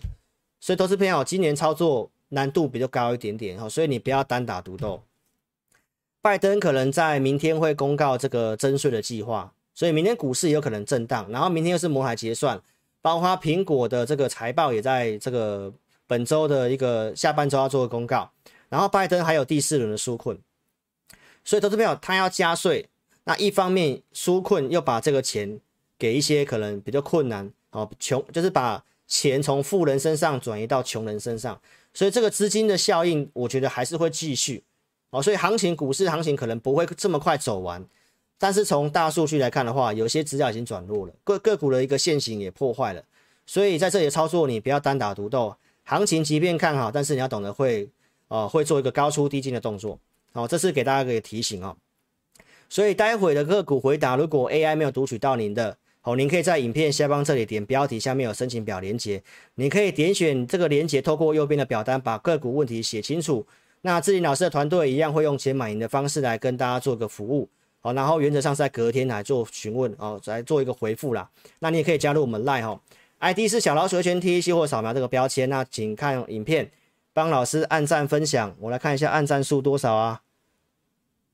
所以投资朋友，今年操作难度比较高一点点哈，所以你不要单打独斗。拜登可能在明天会公告这个征税的计划，所以明天股市也有可能震荡。然后明天又是摩海结算，包括苹果的这个财报也在这个本周的一个下半周要做个公告。然后拜登还有第四轮的纾困，所以投资朋友他要加税，那一方面纾困又把这个钱给一些可能比较困难哦，穷就是把钱从富人身上转移到穷人身上，所以这个资金的效应我觉得还是会继续哦，所以行情股市行情可能不会这么快走完，但是从大数据来看的话，有些资料已经转弱了，个个股的一个线型也破坏了，所以在这里的操作你不要单打独斗，行情即便看好，但是你要懂得会。哦，会做一个高出低进的动作，哦，这是给大家一个提醒哦。所以待会的个股回答，如果 AI 没有读取到您的，哦，您可以在影片下方这里点标题，下面有申请表连接，你可以点选这个连接，透过右边的表单把个股问题写清楚。那志林老师的团队一样会用钱买赢的方式来跟大家做个服务，好，然后原则上是在隔天来做询问，哦，来做一个回复啦。那你也可以加入我们 Line 哈，ID 是小老鼠圈 T C 或扫描这个标签，那请看影片。帮老师按赞分享，我来看一下按赞数多少啊？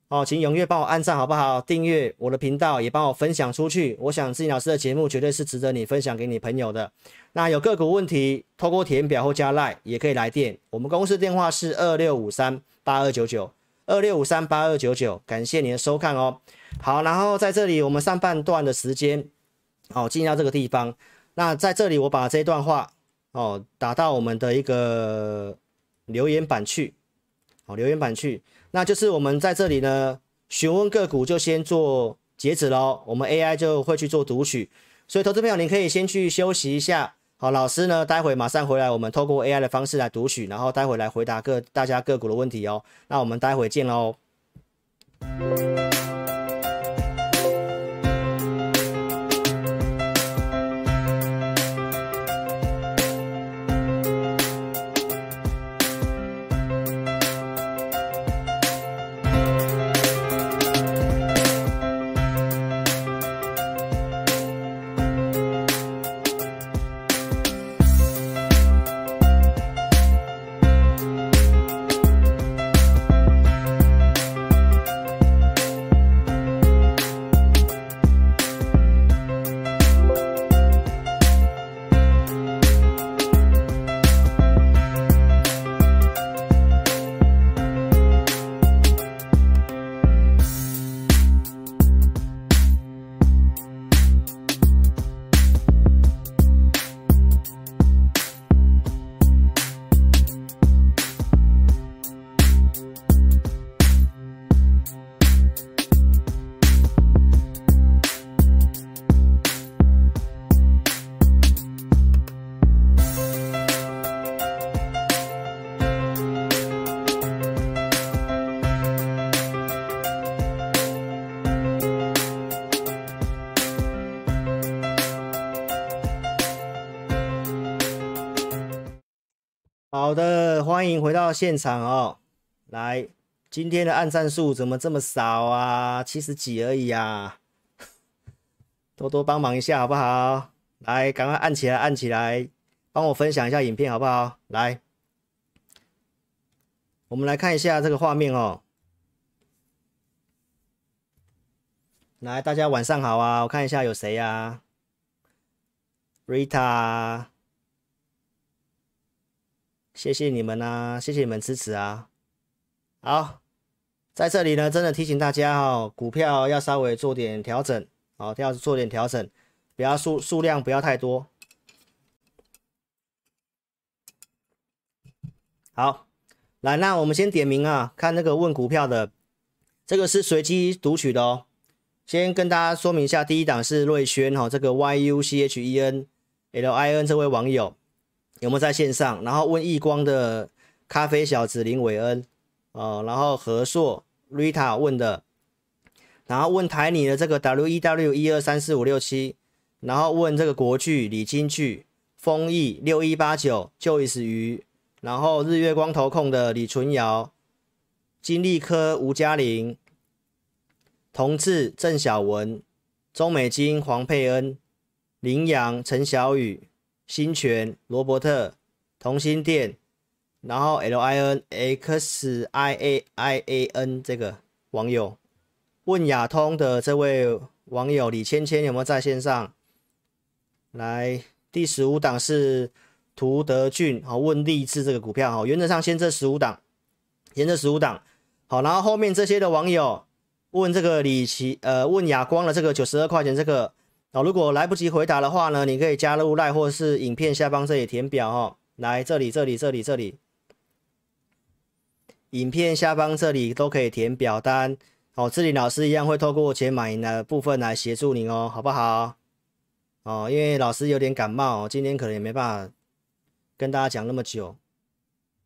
哦，请踊跃帮我按赞好不好？订阅我的频道，也帮我分享出去。我想志颖老师的节目绝对是值得你分享给你朋友的。那有个股问题，透过填表或加 LINE 也可以来电。我们公司电话是二六五三八二九九二六五三八二九九。感谢您的收看哦。好，然后在这里我们上半段的时间，哦，进到这个地方。那在这里我把这段话哦打到我们的一个留言板去，哦，留言板去。那就是我们在这里呢，询问个股就先做截止喽，我们 AI 就会去做读取，所以投资朋友您可以先去休息一下，好，老师呢待会马上回来，我们透过 AI 的方式来读取，然后待会来回答各大家个股的问题哦，那我们待会见喽。欢迎回到现场哦。来，今天的按赞数怎么这么少啊？七十几而已啊，多多帮忙一下好不好？来，赶快按起来，按起来，帮我分享一下影片好不好？来，我们来看一下这个画面哦。来，大家晚上好啊！我看一下有谁呀？Rita。谢谢你们啊，谢谢你们支持啊！好，在这里呢，真的提醒大家哦，股票要稍微做点调整，哦，要做点调整，不要数数量不要太多。好，来，那我们先点名啊，看那个问股票的，这个是随机读取的哦。先跟大家说明一下，第一档是瑞轩哈，这个 Y U C H E N L I N 这位网友。有没有在线上？然后问亿光的咖啡小子林伟恩，哦，然后和硕 Rita 问的，然后问台泥的这个 W E W 一二三四五六七，然后问这个国巨李金巨丰益六一八九 Joyce 鱼，然后日月光投控的李纯尧，金利科吴嘉玲，同志郑小文，中美金黄佩恩，羚羊陈小雨。新泉、罗伯特、同心店，然后 L I N X I A I A N 这个网友问亚通的这位网友李芊芊有没有在线上？来，第十五档是涂德俊，好，问励志这个股票，好，原则上先这十五档，先这十五档，好，然后后面这些的网友问这个李奇，呃，问亚光的这个九十二块钱这个。哦，如果来不及回答的话呢，你可以加入赖或是影片下方这里填表哦。来这里，这里，这里，这里，影片下方这里都可以填表单。哦，志霖老师一样会透过钱买的部分来协助你哦，好不好？哦，因为老师有点感冒，今天可能也没办法跟大家讲那么久。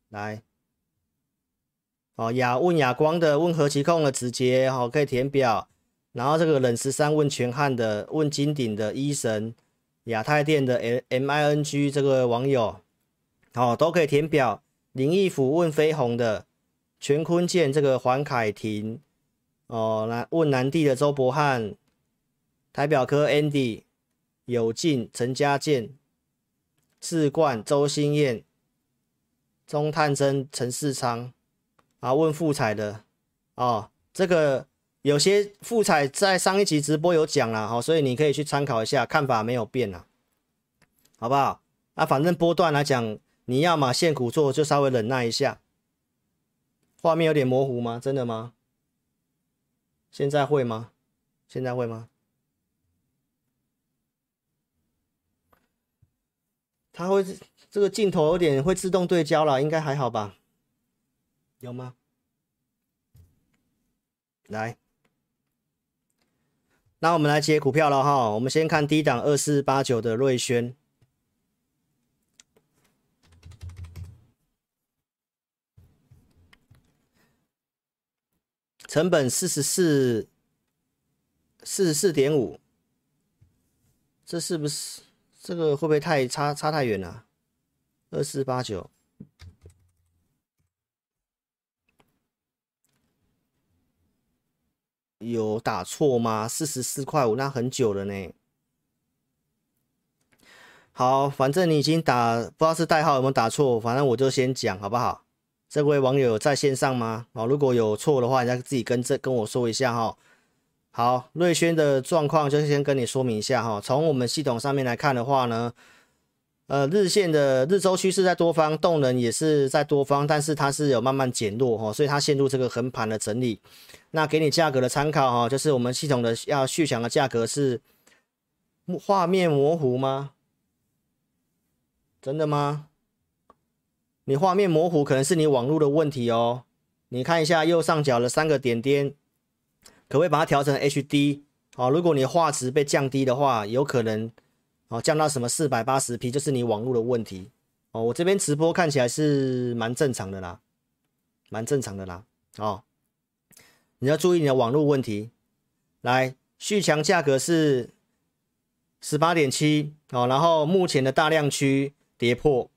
来，哦，雅问雅光的问合期控的直接哦，可以填表。然后这个冷十三问全汉的问金鼎的医神亚太店的 M M I N G 这个网友，哦，都可以填表。林义府问飞鸿的全坤健这个黄凯婷，哦，来问南地的周伯汉，台表科 Andy 有进陈家健，智冠周新燕，中探针陈世昌，啊问富彩的，哦。这个有些富彩在上一集直播有讲了哈，所以你可以去参考一下，看法没有变啊，好不好？啊，反正波段来讲，你要嘛现股做，就稍微忍耐一下。画面有点模糊吗？真的吗？现在会吗？现在会吗？它会这个镜头有点会自动对焦了，应该还好吧？有吗？来，那我们来接股票了哈。我们先看低档二四八九的瑞轩，成本四十四，四十四点五，这是不是这个会不会太差差太远了？二四八九。有打错吗？四十四块五，那很久了呢。好，反正你已经打，不知道是代号有没有打错，反正我就先讲好不好？这位网友在线上吗？哦，如果有错的话，你再自己跟这跟我说一下哈。好，瑞轩的状况就先跟你说明一下哈。从我们系统上面来看的话呢。呃，日线的日周趋势在多方，动能也是在多方，但是它是有慢慢减弱哈，所以它陷入这个横盘的整理。那给你价格的参考哈，就是我们系统的要续强的价格是画面模糊吗？真的吗？你画面模糊可能是你网络的问题哦。你看一下右上角的三个点点，可不可以把它调成 HD？好，如果你画质被降低的话，有可能。哦，降到什么四百八十 P，就是你网络的问题哦。我这边直播看起来是蛮正常的啦，蛮正常的啦。哦，你要注意你的网络问题。来，续强价格是十八点七哦，然后目前的大量区跌破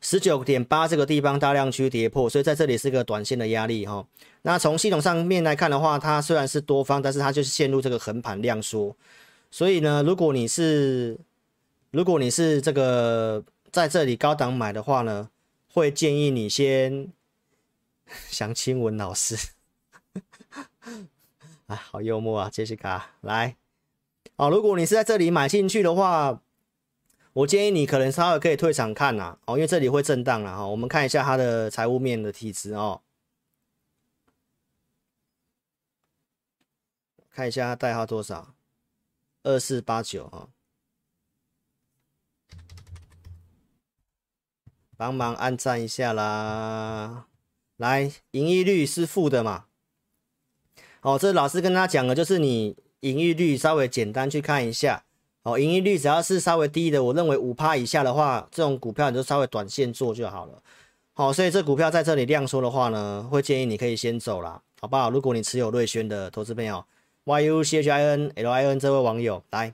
十九点八这个地方，大量区跌破，所以在这里是个短线的压力哈、哦。那从系统上面来看的话，它虽然是多方，但是它就是陷入这个横盘量缩。所以呢，如果你是如果你是这个在这里高档买的话呢，会建议你先 想亲文老师 啊，好幽默啊，杰西卡来哦。如果你是在这里买进去的话，我建议你可能稍微可以退场看呐哦，因为这里会震荡了哈。我们看一下它的财务面的体质哦，看一下它代号多少。二四八九啊，帮忙按赞一下啦！来，盈利率是负的嘛？哦，这老师跟他讲的，就是你盈利率稍微简单去看一下。哦，盈利率只要是稍微低的，我认为五趴以下的话，这种股票你就稍微短线做就好了。好，所以这股票在这里量缩的话呢，会建议你可以先走啦，好不好？如果你持有瑞轩的投资朋友。Y U C H I N L I N 这位网友来，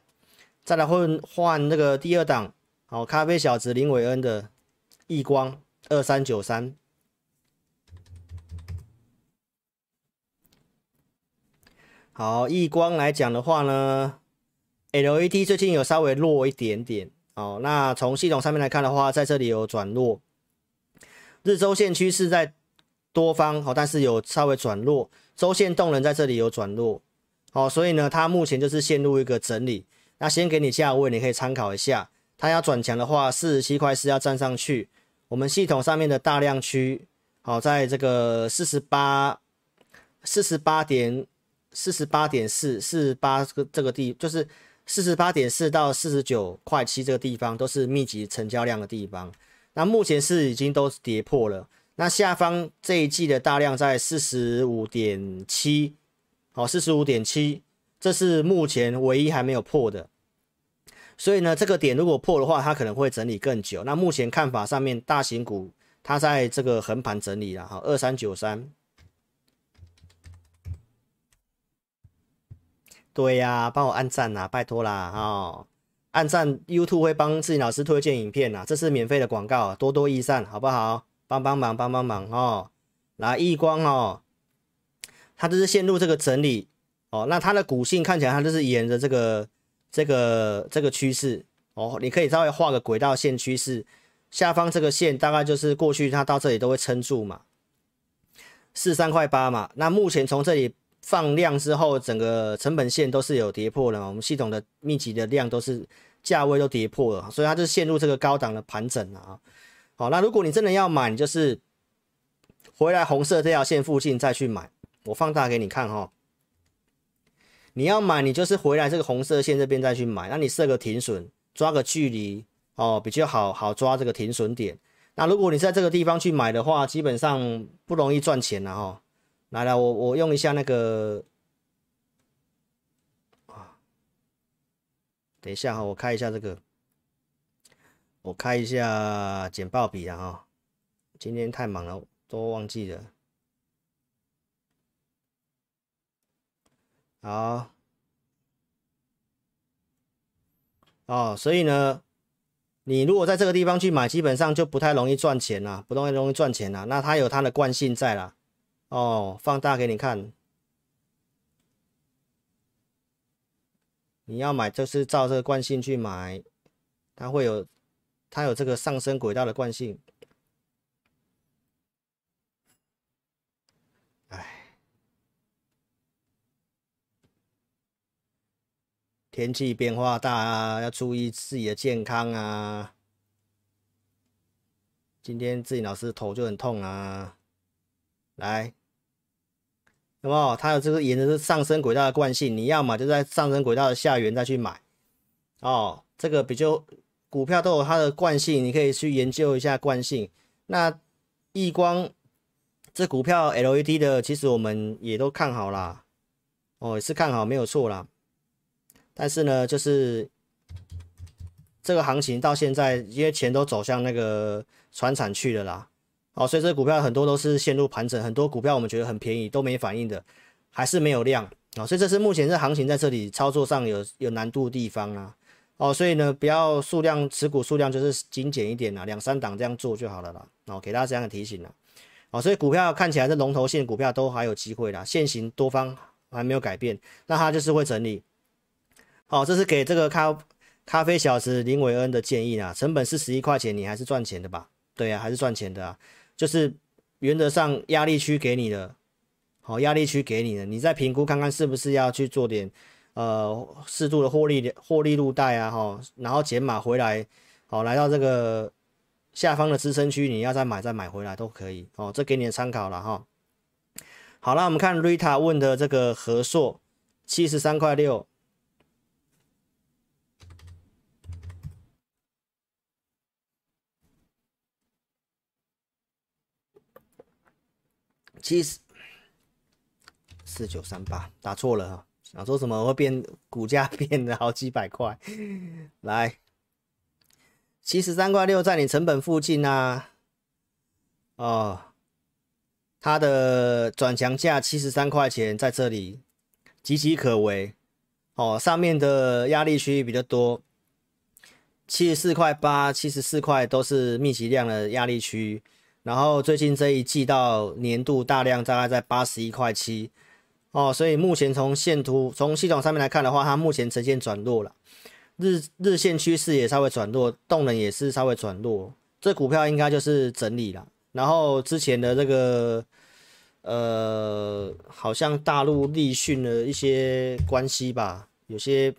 再来换换那个第二档，好，咖啡小子林伟恩的亿光二三九三，好，亿光来讲的话呢，L E D 最近有稍微弱一点点，哦，那从系统上面来看的话，在这里有转弱，日周线趋势在多方，好，但是有稍微转弱，周线动能在这里有转弱。哦，所以呢，它目前就是陷入一个整理。那先给你价位，你可以参考一下。它要转强的话，四十七块四要站上去。我们系统上面的大量区，好，在这个四十八、四十八点、四十八点四、四十八这个这个地，就是四十八点四到四十九块七这个地方，都是密集成交量的地方。那目前是已经都跌破了。那下方这一季的大量在四十五点七。好，四十五点七，这是目前唯一还没有破的，所以呢，这个点如果破的话，它可能会整理更久。那目前看法上面，大型股它在这个横盘整理了，哈，二三九三，对呀、啊，帮我按赞呐，拜托啦，哈，按赞 YouTube 会帮自己老师推荐影片呐，这是免费的广告，多多益善，好不好？帮帮忙，帮帮忙哦，来易光哦。它就是陷入这个整理哦，那它的股性看起来它就是沿着这个这个这个趋势哦，你可以稍微画个轨道线趋势，下方这个线大概就是过去它到这里都会撑住嘛，四三块八嘛。那目前从这里放量之后，整个成本线都是有跌破了，我们系统的密集的量都是价位都跌破了，所以它就陷入这个高档的盘整了啊。好，那如果你真的要买，你就是回来红色这条线附近再去买。我放大给你看哈。你要买，你就是回来这个红色线这边再去买，那你设个停损，抓个距离哦，比较好好抓这个停损点。那如果你在这个地方去买的话，基本上不容易赚钱了哈。来来，我我用一下那个啊，等一下哈，我开一下这个。我开一下简报笔啊，今天太忙了，都忘记了。好，哦，所以呢，你如果在这个地方去买，基本上就不太容易赚钱啦，不容易容易赚钱啦。那它有它的惯性在啦。哦，放大给你看，你要买就是照这个惯性去买，它会有。它有这个上升轨道的惯性，天气变化大啊，要注意自己的健康啊。今天自己老师头就很痛啊，来，有没有？它有这个沿着是上升轨道的惯性，你要么就在上升轨道的下缘再去买，哦，这个比较。股票都有它的惯性，你可以去研究一下惯性。那亿光这股票 LED 的，其实我们也都看好啦，哦，是看好没有错啦。但是呢，就是这个行情到现在，因为钱都走向那个传产去了啦，哦，所以这股票很多都是陷入盘整，很多股票我们觉得很便宜都没反应的，还是没有量啊，哦，所以这是目前这行情在这里操作上有有难度的地方啊。哦，所以呢，不要数量持股数量就是精简一点啦，两三档这样做就好了啦。哦，给大家这样的提醒啦。哦，所以股票看起来这龙头线股票都还有机会啦，现行多方还没有改变，那它就是会整理。好，这是给这个咖咖啡小子林伟恩的建议啦。成本是十一块钱，你还是赚钱的吧？对啊，还是赚钱的啊。就是原则上压力区给你的，好，压力区给你的，你再评估看看是不是要去做点。呃，适度的获利获利入袋啊，哈，然后减码回来，好，来到这个下方的支撑区，你要再买再买回来都可以，哦，这给你的参考了哈。好了，我们看 Rita 问的这个和硕七十三块六，七十四九三八，打错了哈。想说什么会变股价变得好几百块？来，七十三块六在你成本附近啊。哦，它的转强价七十三块钱在这里岌岌可危。哦，上面的压力区域比较多，七十四块八、七十四块都是密集量的压力区。然后最近这一季到年度大量大概在八十一块七。哦，所以目前从线图、从系统上面来看的话，它目前呈现转弱了，日日线趋势也稍微转弱，动能也是稍微转弱，这股票应该就是整理了。然后之前的这个，呃，好像大陆立讯的一些关系吧，有些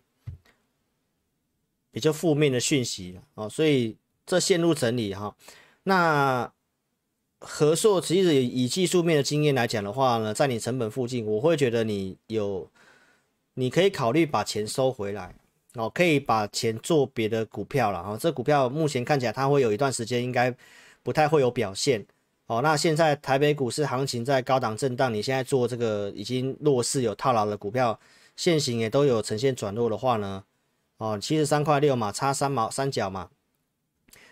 比较负面的讯息哦，所以这陷入整理哈，那。合硕其实以技术面的经验来讲的话呢，在你成本附近，我会觉得你有，你可以考虑把钱收回来哦，可以把钱做别的股票了啊。这股票目前看起来它会有一段时间应该不太会有表现哦。那现在台北股市行情在高档震荡，你现在做这个已经弱势有套牢的股票，现行也都有呈现转弱的话呢，哦，七十三块六嘛，差三毛三角嘛，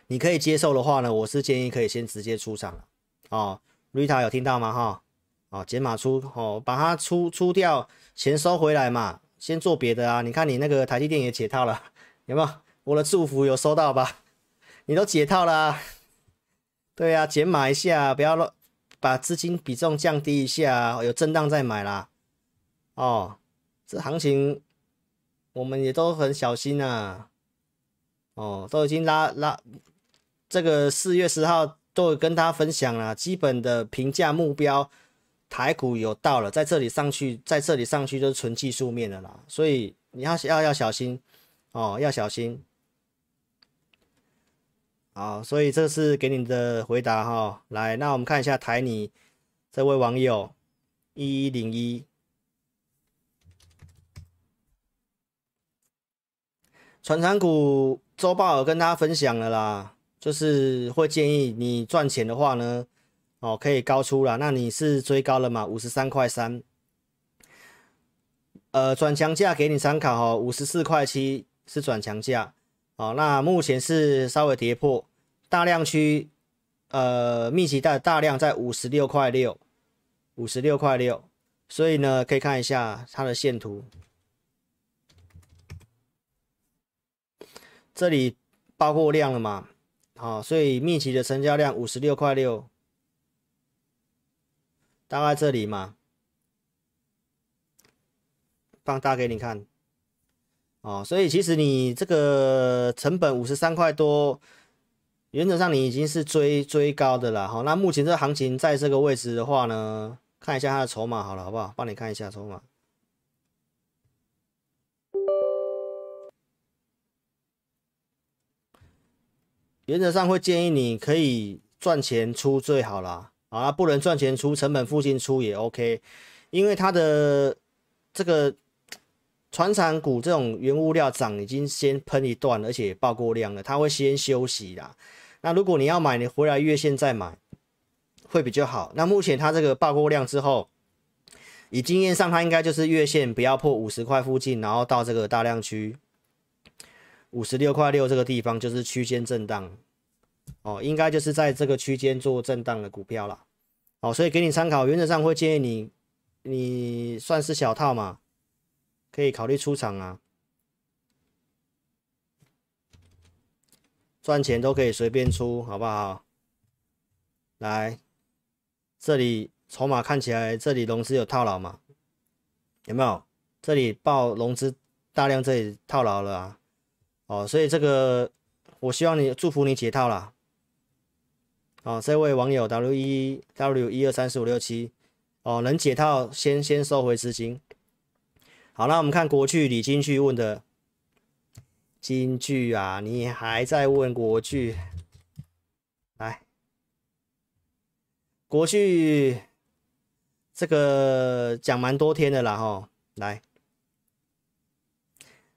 你可以接受的话呢，我是建议可以先直接出场了。哦，Rita 有听到吗？哈，哦，减码出，哦，把它出出掉，钱收回来嘛，先做别的啊。你看你那个台积电也解套了，有没有？我的祝福有收到吧？你都解套了啊，对啊，减码一下，不要乱，把资金比重降低一下，有震荡再买啦。哦，这行情我们也都很小心啊。哦，都已经拉拉，这个四月十号。都有跟大家分享了，基本的评价目标台股有到了，在这里上去，在这里上去就是纯技术面的啦，所以你要要要小心哦，要小心。好，所以这是给你的回答哈、哦。来，那我们看一下台泥这位网友一一零一，传产股周报有跟大家分享了啦，就是会建议你赚钱的话呢。哦，可以高出了，那你是追高了嘛？五十三块三，呃，转强价给你参考哦，五十四块七是转强价，哦，那目前是稍微跌破大量区，呃，密集带大量在五十六块六，五十六块六，所以呢，可以看一下它的线图，这里爆过量了嘛？好，所以密集的成交量五十六块六。大概这里嘛，放大给你看，哦，所以其实你这个成本五十三块多，原则上你已经是追追高的了，好，那目前这行情在这个位置的话呢，看一下它的筹码好了，好不好？帮你看一下筹码，原则上会建议你可以赚钱出最好啦。啊，不能赚钱出，成本附近出也 OK，因为它的这个传产股这种原物料涨已经先喷一段，而且爆过量了，它会先休息啦。那如果你要买，你回来月线再买会比较好。那目前它这个爆过量之后，以经验上，它应该就是月线不要破五十块附近，然后到这个大量区五十六块六这个地方就是区间震荡。哦，应该就是在这个区间做震荡的股票了。哦，所以给你参考，原则上会建议你，你算是小套嘛，可以考虑出场啊，赚钱都可以随便出，好不好？来，这里筹码看起来，这里融资有套牢嘛？有没有？这里爆融资大量，这里套牢了啊。哦，所以这个我希望你祝福你解套了。哦，这位网友 W 一 W 一二三四五六七，哦，能解套先先收回资金。好，那我们看国巨李金句问的，金句啊，你还在问国巨？来，国巨这个讲蛮多天的啦，哈，来，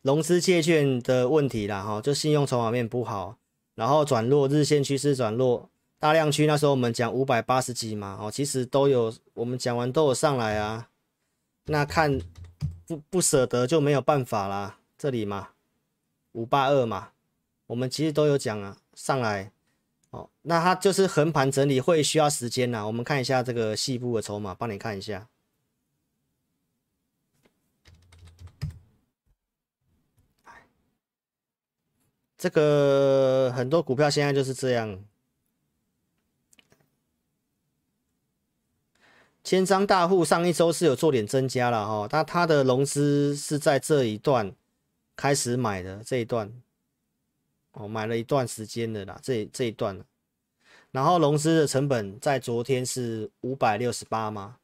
融资借券的问题啦，哈，就信用筹码面不好，然后转弱，日线趋势转弱。大量区那时候我们讲五百八十几嘛，哦，其实都有，我们讲完都有上来啊。那看不不舍得就没有办法啦。这里嘛，五八二嘛，我们其实都有讲啊，上来，哦，那它就是横盘整理会需要时间啦。我们看一下这个细部的筹码，帮你看一下。这个很多股票现在就是这样。千张大户上一周是有做点增加了哈，但他的融资是在这一段开始买的这一段，哦，买了一段时间的啦，这这一段，然后融资的成本在昨天是五百六十八嘛，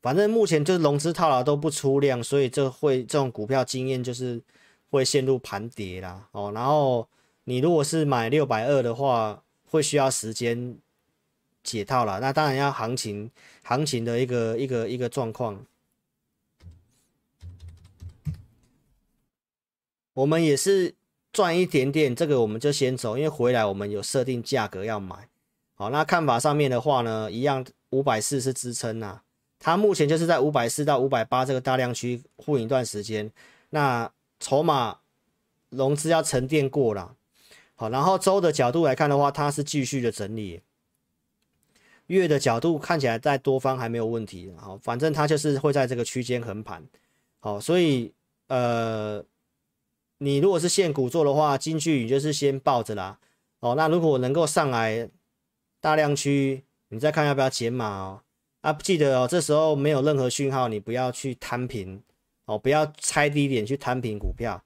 反正目前就是融资套牢都不出量，所以这会这种股票经验就是会陷入盘跌啦，哦，然后你如果是买六百二的话，会需要时间。解套了，那当然要行情，行情的一个一个一个状况。我们也是赚一点点，这个我们就先走，因为回来我们有设定价格要买。好，那看法上面的话呢，一样五百四是支撑呐，它目前就是在五百四到五百八这个大量区护一段时间。那筹码融资要沉淀过了，好，然后周的角度来看的话，它是继续的整理。月的角度看起来在多方还没有问题，好，反正它就是会在这个区间横盘，好，所以呃，你如果是现股做的话，金句你就是先抱着啦，哦，那如果能够上来大量区，你再看要不要减码哦，啊，记得哦，这时候没有任何讯号，你不要去摊平，哦，不要猜低点去摊平股票，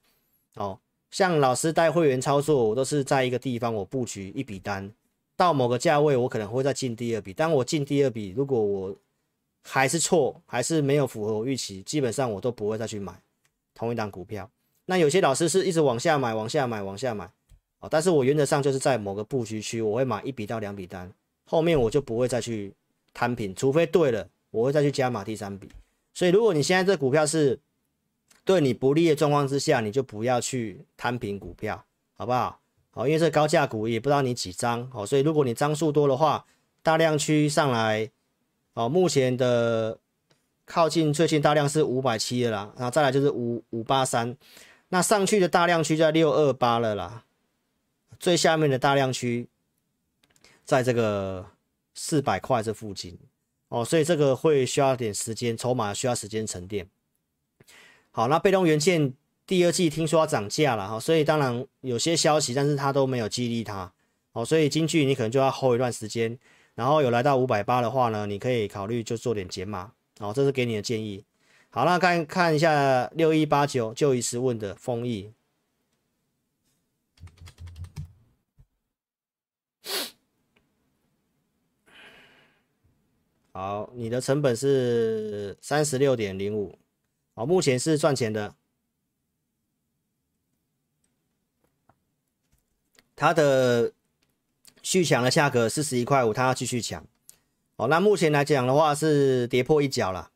哦，像老师带会员操作，我都是在一个地方我布局一笔单。到某个价位，我可能会再进第二笔。当我进第二笔，如果我还是错，还是没有符合我预期，基本上我都不会再去买同一档股票。那有些老师是一直往下买，往下买，往下买，哦，但是我原则上就是在某个布局区，我会买一笔到两笔单，后面我就不会再去摊平，除非对了，我会再去加码第三笔。所以如果你现在这股票是对你不利的状况之下，你就不要去摊平股票，好不好？好，因为这高价股也不知道你几张，哦，所以如果你张数多的话，大量区上来，哦，目前的靠近最近大量是五百七的啦，然后再来就是五五八三。那上去的大量区在六二八了啦，最下面的大量区在这个四百块这附近哦，所以这个会需要点时间，筹码需要时间沉淀。好，那被动元件第二季听说要涨价了哈，所以当然有些消息，但是它都没有激励它哦，所以金句你可能就要 hold 一段时间，然后有来到五百八的话呢，你可以考虑就做点减码哦，这是给你的建议。好，那看看一下六一八九就一时问的丰益。好，你的成本是三十六点零五，好，目前是赚钱的。它的续抢的价格四十一块五，它要继续抢。哦，那目前来讲的话是跌破一角了。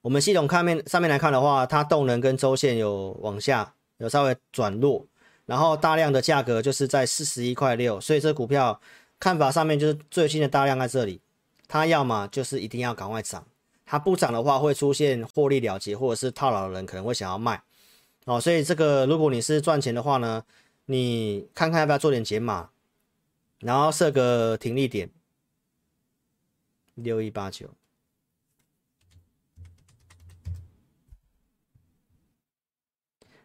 我们系统看面上面来看的话，它动能跟周线有往下，有稍微转弱，然后大量的价格就是在四十一块六，所以这股票看法上面就是最新的大量在这里，它要么就是一定要赶快涨，它不涨的话会出现获利了结或者是套牢的人可能会想要卖，哦，所以这个如果你是赚钱的话呢，你看看要不要做点减码，然后设个停利点，六一八九。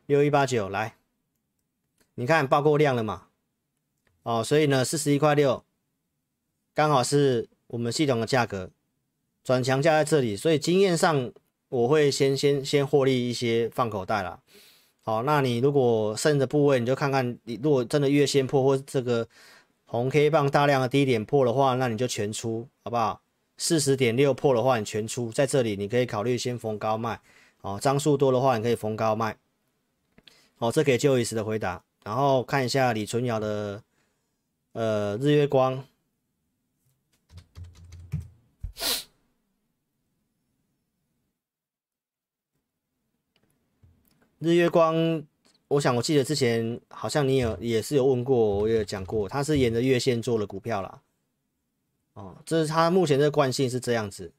六一八九来，你看爆过量了嘛？哦，所以呢，四十一块六，刚好是我们系统的价格，转强价在这里，所以经验上我会先先先获利一些放口袋了。好，那你如果剩的部位，你就看看，你如果真的月线破或这个红 K 棒大量的低点破的话，那你就全出，好不好？四十点六破的话，你全出，在这里你可以考虑先逢高卖。哦，张数多的话，你可以逢高卖。哦，这给就一时的回答，然后看一下李纯瑶的呃日月光，日月光，我想我记得之前好像你有也是有问过，我也有讲过，它是沿着月线做的股票啦。哦，这是它目前的惯性是这样子，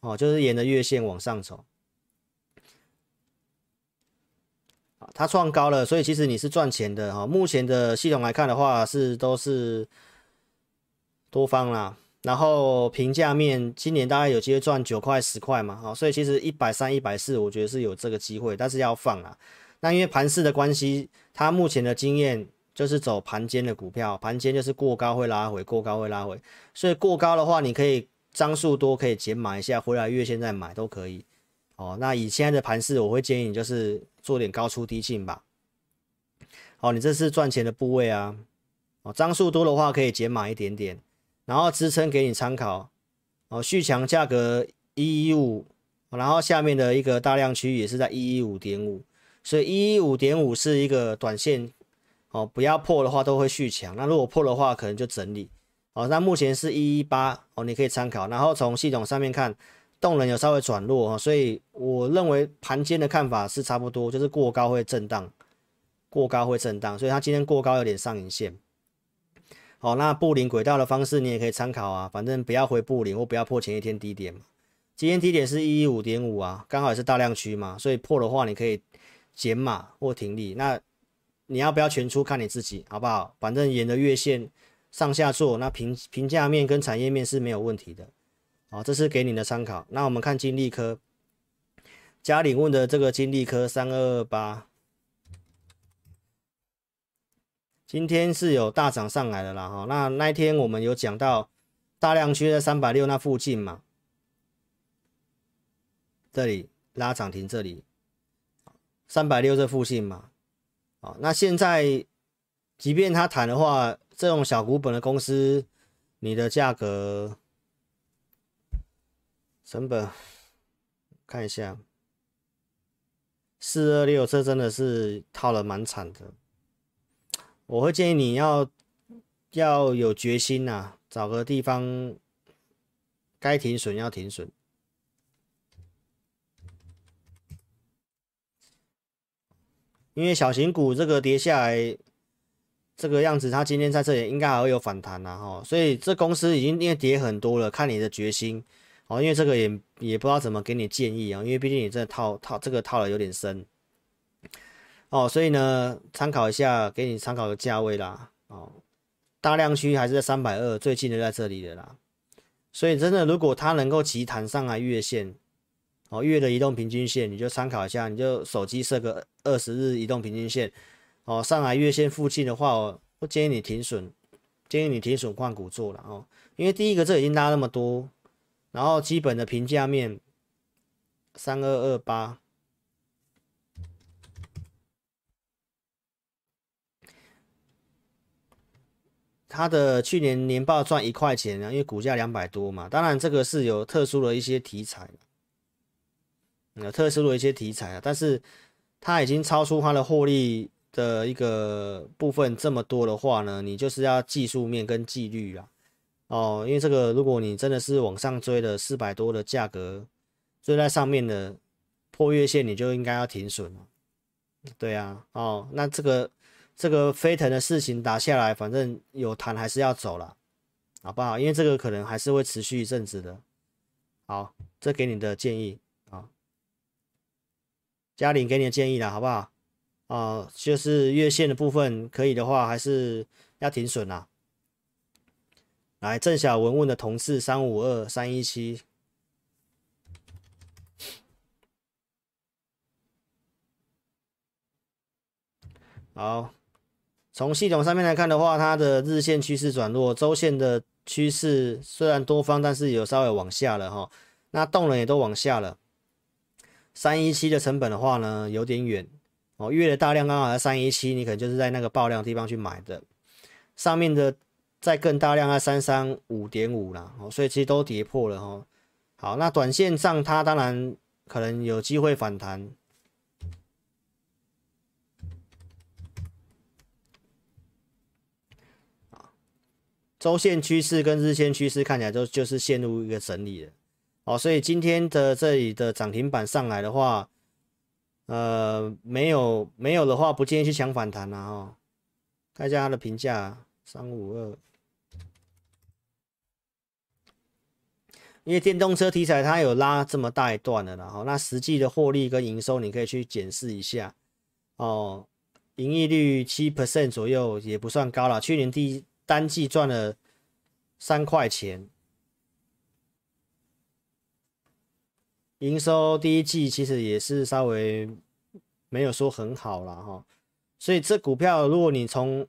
哦，就是沿着月线往上走。它创高了，所以其实你是赚钱的哈。目前的系统来看的话，是都是多方啦。然后平价面，今年大概有机会赚九块十块嘛，哈。所以其实一百三、一百四，我觉得是有这个机会，但是要放啊。那因为盘势的关系，它目前的经验就是走盘间的股票，盘间就是过高会拉回，过高会拉回。所以过高的话，你可以张数多，可以减码一下，回来月线再买都可以。哦，那以现在的盘势，我会建议你就是做点高出低进吧。哦，你这是赚钱的部位啊。哦，张数多的话可以减码一点点，然后支撑给你参考。哦，续强价格一一五，然后下面的一个大量区域也是在一一五点五，所以一一五点五是一个短线。哦，不要破的话都会续强，那如果破的话可能就整理。哦，那目前是一一八，哦，你可以参考，然后从系统上面看。动能有稍微转弱，所以我认为盘间的看法是差不多，就是过高会震荡，过高会震荡，所以它今天过高有点上影线。好，那布林轨道的方式你也可以参考啊，反正不要回布林或不要破前一天低点嘛。今天低点是一一五点五啊，刚好也是大量区嘛，所以破的话你可以减码或停利。那你要不要全出看你自己，好不好？反正沿着月线上下做，那评评价面跟产业面是没有问题的。好，这是给你的参考。那我们看金利科，嘉玲问的这个金利科三二二八，今天是有大涨上来的啦。哈，那那一天我们有讲到大量区在三百六那附近嘛，这里拉涨停，这里三百六这附近嘛。好，那现在即便他谈的话，这种小股本的公司，你的价格。成本看一下，四二六，这真的是套了蛮惨的。我会建议你要要有决心呐、啊，找个地方该停损要停损。因为小型股这个跌下来这个样子，它今天在这里应该还会有反弹呐，哈，所以这公司已经因为跌很多了，看你的决心哦。因为这个也也不知道怎么给你建议啊，因为毕竟你这套套这个套的有点深哦，所以呢，参考一下，给你参考个价位啦，哦，大量区还是在三百二，最近的在这里的啦，所以真的如果它能够急弹上来月线。哦，月的移动平均线你就参考一下，你就手机设个二十日移动平均线。哦，上来月线附近的话，我不建议你停损，建议你停损换股做了哦。因为第一个这已经拉那么多，然后基本的评价面三二二八，它的去年年报赚一块钱啊，因为股价两百多嘛，当然这个是有特殊的一些题材。有特殊的一些题材啊，但是它已经超出它的获利的一个部分这么多的话呢，你就是要技术面跟纪律啊。哦，因为这个如果你真的是往上追的四百多的价格，追在上面的破月线，你就应该要停损了。对啊，哦，那这个这个飞腾的事情打下来，反正有谈还是要走了，好不好？因为这个可能还是会持续一阵子的。好，这给你的建议啊。嘉玲给你的建议了，好不好？啊、就是月线的部分，可以的话还是要停损啦。来，郑小文问的同事三五二三一七，好，从系统上面来看的话，它的日线趋势转弱，周线的趋势虽然多方，但是有稍微往下了哈。那动能也都往下了。三一七的成本的话呢，有点远哦。月的大量刚好在三一七，你可能就是在那个爆量地方去买的。上面的再更大量在三三五点五啦，哦，所以其实都跌破了哈。好，那短线上它当然可能有机会反弹。周线趋势跟日线趋势看起来都就是陷入一个整理了。哦，所以今天的这里的涨停板上来的话，呃，没有没有的话，不建议去抢反弹了哈。看一下它的评价，三五二，因为电动车题材它有拉这么大一段的然后，那实际的获利跟营收你可以去检视一下哦，盈利率七 percent 左右也不算高了，去年第单季赚了三块钱。营收第一季其实也是稍微没有说很好了哈，所以这股票如果你从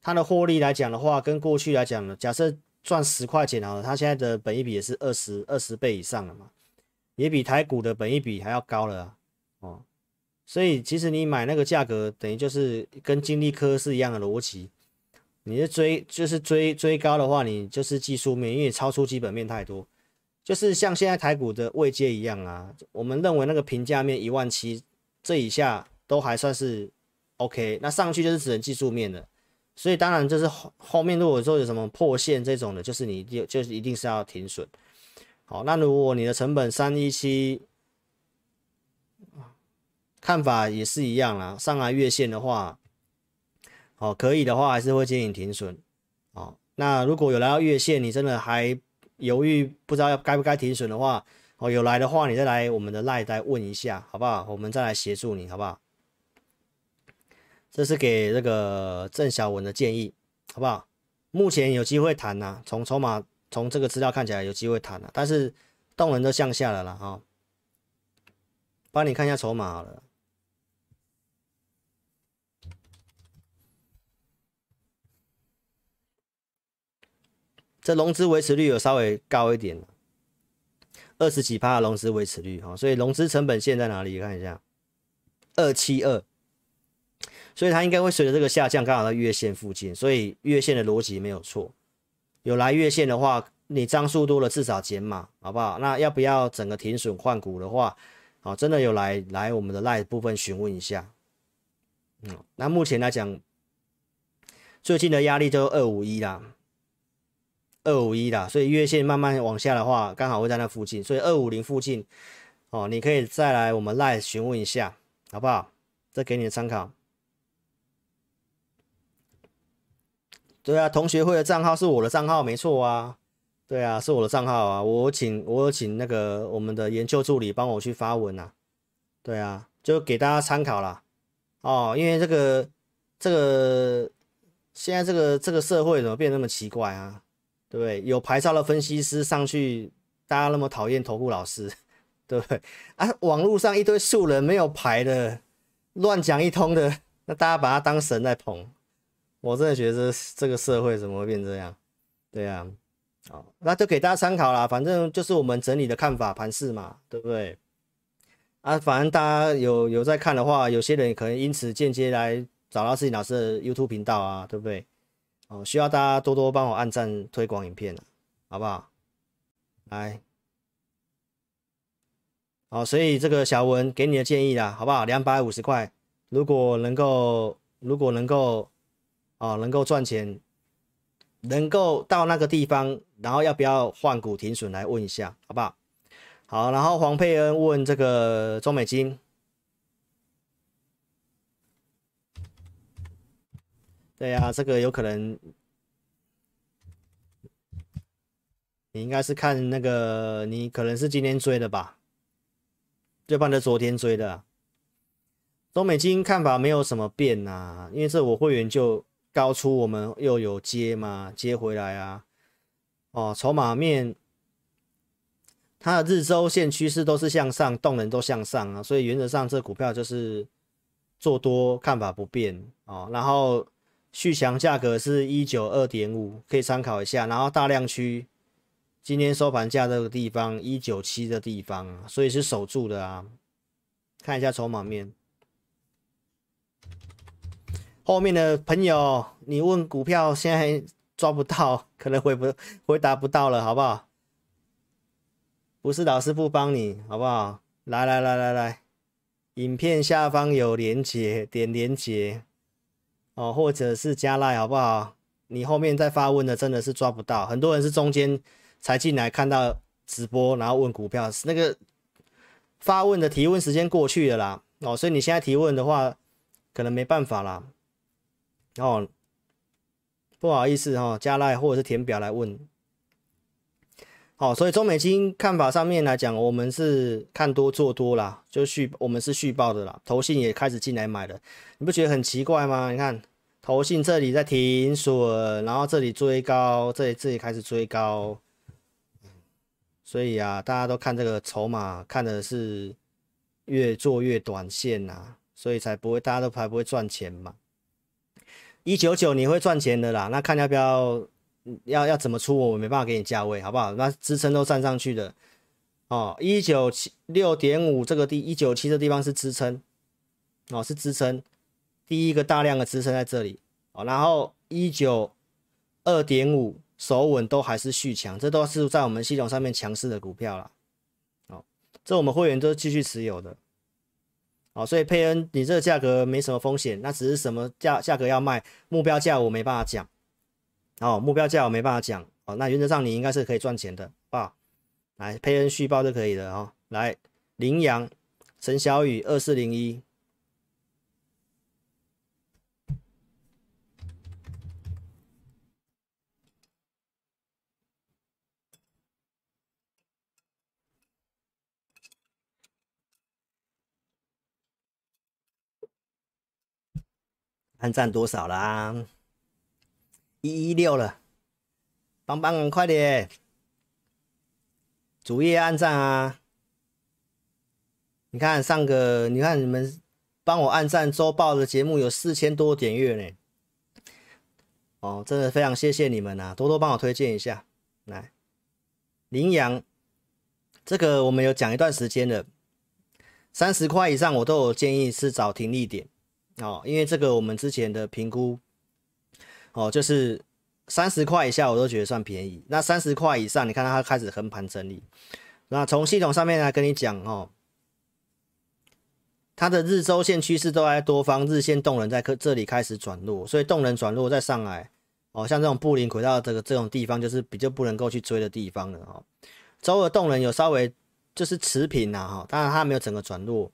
它的获利来讲的话，跟过去来讲呢，假设赚十块钱啊，它现在的本益比也是二十二十倍以上了嘛，也比台股的本益比还要高了哦，所以其实你买那个价格等于就是跟金利科是一样的逻辑，你是追就是追追高的话，你就是技术面，因为超出基本面太多。就是像现在台股的位阶一样啊，我们认为那个评价面一万七这以下都还算是 OK，那上去就是只能技术面的，所以当然就是后后面如果说有什么破线这种的，就是你就就是一定是要停损。好，那如果你的成本三一七，看法也是一样啦，上来月线的话，哦可以的话还是会建议停损。哦，那如果有来到月线，你真的还。犹豫不知道要该不该停损的话，哦，有来的话，你再来我们的赖再问一下，好不好？我们再来协助你，好不好？这是给这个郑小文的建议，好不好？目前有机会谈呐、从筹码从这个资料看起来有机会谈了、但是动能都向下了啦。哈、哦。帮你看一下筹码好了。这融资维持率有稍微高一点，二十几趴的融资维持率哈，所以融资成本线在哪里？看一下，二七二，所以它应该会随着这个下降，刚好在月线附近，所以月线的逻辑没有错。有来月线的话，你张数多了至少减码，好不好？那要不要整个停损换股的话，好，真的有来来我们的 LINE 部分询问一下。嗯，那目前来讲，最近的压力就二五一啦，二五一啦，所以月线慢慢往下的话，刚好会在那附近，所以二五零附近，哦，你可以再来我们 LINE 询问一下，好不好？这给你的参考。对啊，同学会的账号是我的账号，没错啊。对啊，是我的账号啊。我请我请那个我们的研究助理帮我去发文啊。对啊，就给大家参考啦。哦，因为这个这个现在这个这个社会怎么变那么奇怪啊？对？有牌照的分析师上去，大家那么讨厌投顾老师，对不对？啊，网络上一堆素人没有牌的，乱讲一通的，那大家把他当神在捧。我真的觉得这这个社会怎么会变这样？对啊，好，那就给大家参考啦。反正就是我们整理的看法盘势嘛，对不对？啊，反正大家有有在看的话，有些人可能因此间接来找到自己老师的 YouTube 频道啊，对不对？哦，需要大家多多帮我按赞推广影片，好不好？来，好，所以这个小文给你的建议啦，好不好？两百五十块，如果能够，如果能够，啊，能够赚钱，能够到那个地方，然后要不要换股停损来问一下，好不好？好，然后黄佩恩问这个中美金，对呀、啊，这个有可能，你应该是看那个，你可能是今天追的吧？对半的昨天追的，中美金看法没有什么变、啊，因为这我会员就高出，我们又有接嘛，接回来啊，哦，筹码面。它的日周线趋势都是向上，动能都向上啊，所以原则上这股票就是做多看法不变哦。然后续强价格是一九二点五，可以参考一下。然后大量区今天收盘价这个地方一九七的地方，所以是守住的啊。看一下筹码面，后面的朋友，你问股票现在抓不到，可能回不回答不到了，好不好？不是老师不帮你，好不好？来来来来来，影片下方有连结，点连结哦，或者是加赖，好不好？你后面再发问的真的是抓不到，很多人是中间才进来看到直播，然后问股票，那个发问的提问时间过去了啦，哦，所以你现在提问的话，可能没办法啦，哦，不好意思哦，加赖或者是填表来问。好，所以中美金看法上面来讲，我们是看多做多啦，就续我们是续报的啦，投信也开始进来买了，你不觉得很奇怪吗？你看投信这里在停损，然后这里追高，这里这里开始追高，所以啊，大家都看这个筹码，看的是越做越短线呐，所以才不会大家都才不会赚钱嘛。一九九你会赚钱的啦，那看要不要？要要怎么出我没办法给你价位，好不好？那支撑都站上去的。哦，一九七六点五这个地一九七这地方是支撑。哦，是支撑，第一个大量的支撑在这里。哦，然后一九二点五守稳都还是续强，这都是在我们系统上面强势的股票了哦，这我们会员都继续持有的。哦，所以佩恩你这个价格没什么风险，那只是什么价价格要卖，目标价我没办法讲。哦，目标价我没办法讲哦，那原则上你应该是可以赚钱的，啊，来配恩续报就可以了哦。来，羚羊，陈小雨二四零一，按赞多少啦？一一六了，帮帮快点！主页按赞啊！你看上个，你看你们帮我按赞，周报的节目有四千多点阅呢。哦，真的非常谢谢你们啊！多多帮我推荐一下。来，羚羊，这个我们有讲一段时间了，三十块以上我都有建议是找停利点哦，因为这个我们之前的评估。哦，就是三十块以下我都觉得算便宜。那三十块以上，你看它开始横盘整理。那从系统上面来跟你讲哦，它的日周线趋势都在多方，日线动能在这里开始转弱，所以动能转弱再上来哦，像这种布林轨道这个这种地方就是比较不能够去追的地方了哦。周二动能有稍微就是持平呐哈，当然它没有整个转弱。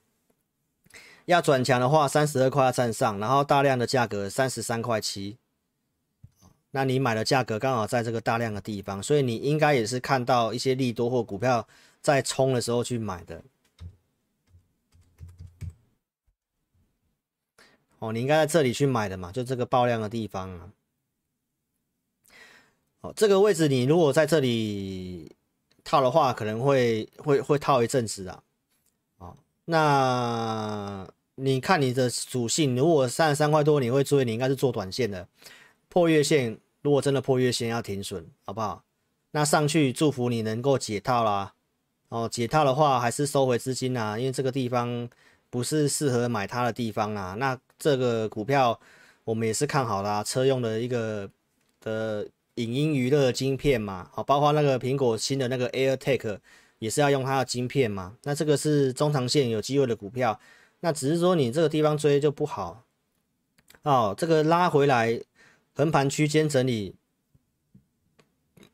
要转强的话，三十二块要站上，然后大量的价格三十三块七，那你买的价格刚好在这个大量的地方，所以你应该也是看到一些利多或股票在冲的时候去买的。哦，你应该在这里去买的嘛，就这个爆量的地方啊。哦，这个位置你如果在这里套的话，可能会会会套一阵子啊。哦，那。你看你的属性，如果三十三块多你会追，你应该是做短线的。破月线，如果真的破月线要停损，好不好？那上去祝福你能够解套啦。哦，解套的话还是收回资金啊，因为这个地方不是适合买它的地方啊。那这个股票我们也是看好啦，车用的一个的影音娱乐晶片嘛，好，包括那个苹果新的那个 AirTag 也是要用它的晶片嘛。那这个是中长线有机会的股票。那只是说你这个地方追就不好哦，这个拉回来横盘区间整理，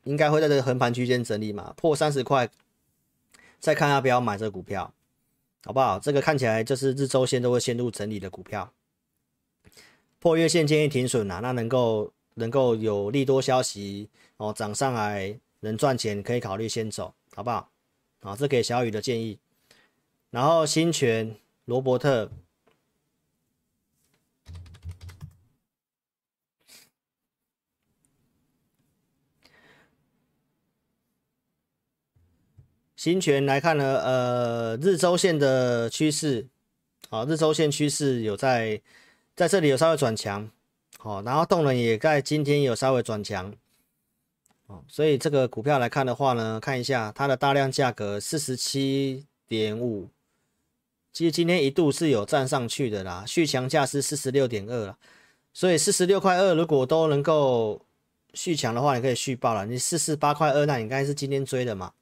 应该会在这个横盘区间整理嘛，破三十块，再看要不要买这股票，好不好？这个看起来就是日周线都会陷入整理的股票，破月线建议停损啊，那能够能够有利多消息哦，涨上来能赚钱，可以考虑先走，好不好？啊，这给小雨的建议，然后新权。罗伯特，新权来看呢，呃，日周线的趋势，好，日周线趋势有在在这里有稍微转强，好，然后动能也在今天有稍微转强，哦，所以这个股票来看的话呢，看一下它的大量价格四十七点五。其实今天一度是有站上去的啦，续强价是四十六点二了，所以四十六块二如果都能够续强的话，你可以续报了。你四十八块二，那你应该是今天追的嘛？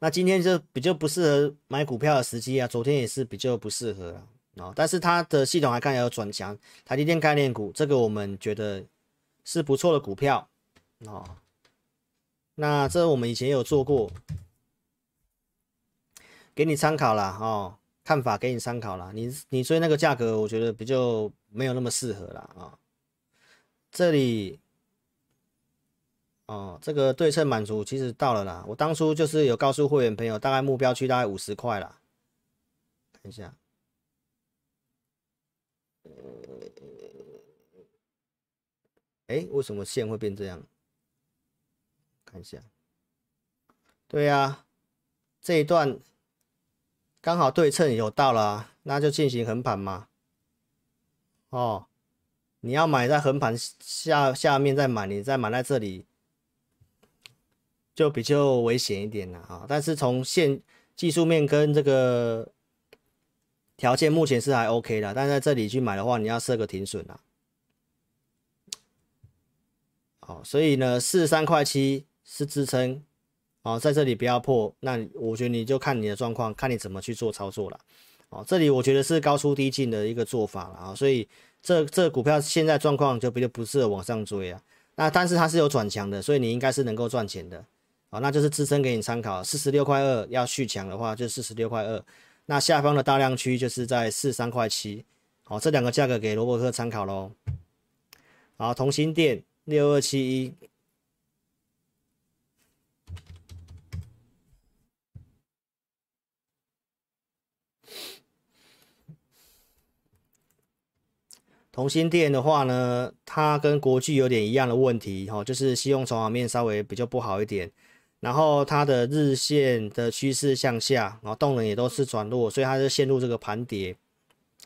那今天就比较不适合买股票的时机啊，昨天也是比较不适合啊。但是它的系统还看要有转强，台积电概念股这个我们觉得是不错的股票哦。那这我们以前有做过，给你参考啦。哦。看法给你参考啦，你你追那个价格，我觉得比较没有那么适合啦。啊。这里，哦，这个对称满足其实到了啦。我当初就是有告诉会员朋友，大概目标区大概五十块啦。看一下，哎，为什么线会变这样？看一下，对呀，这一段。刚好对称有到了，那就进行横盘嘛。哦，你要买在横盘下下面再买，你再买在这里就比较危险一点了啊。但是从线技术面跟这个条件目前是还 OK 的，但在这里去买的话，你要设个停损啊。好，所以呢，四十三块七是支撑。哦，在这里不要破，那我觉得你就看你的状况，看你怎么去做操作了。哦，这里我觉得是高出低进的一个做法了啊，所以这这股票现在状况就比较不适合往上追啊。那但是它是有转强的，所以你应该是能够赚钱的。好，那就是支撑给你参考，四十六块二要续强的话就四十六块二，那下方的大量区就是在四三块七。好，这两个价格给罗伯特参考喽。好，同心电六二七一。同心电的话呢，它跟国巨有点一样的问题，哈，就是信用筹码面稍微比较不好一点，然后它的日线的趋势向下，然后动能也都是转弱，所以它就陷入这个盘跌，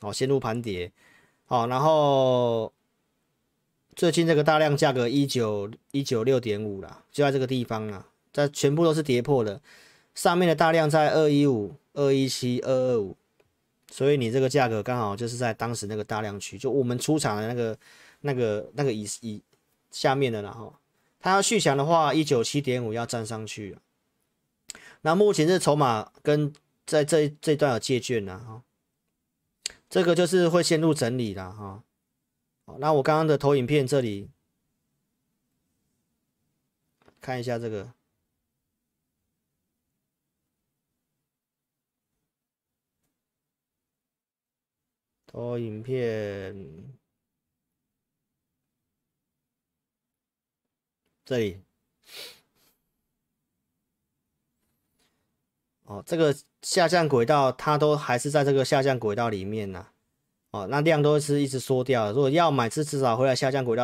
哦，陷入盘跌，好，然后最近这个大量价格一九一九六点五了，就在这个地方啊，在全部都是跌破的，上面的大量在二一五、二一七、二二五。所以你这个价格刚好就是在当时那个大量区，就我们出场的那个、那个、那个以以下面的了哈。它要续强的话，一九七点五要站上去。那目前这筹码跟在这这段有借券呢哈，这个就是会陷入整理了哈。那我刚刚的投影片这里看一下这个。投影片这里，哦，这个下降轨道它都还是在这个下降轨道里面呢，哦，那量都是一直缩掉，如果要买，是至少回来下降轨道。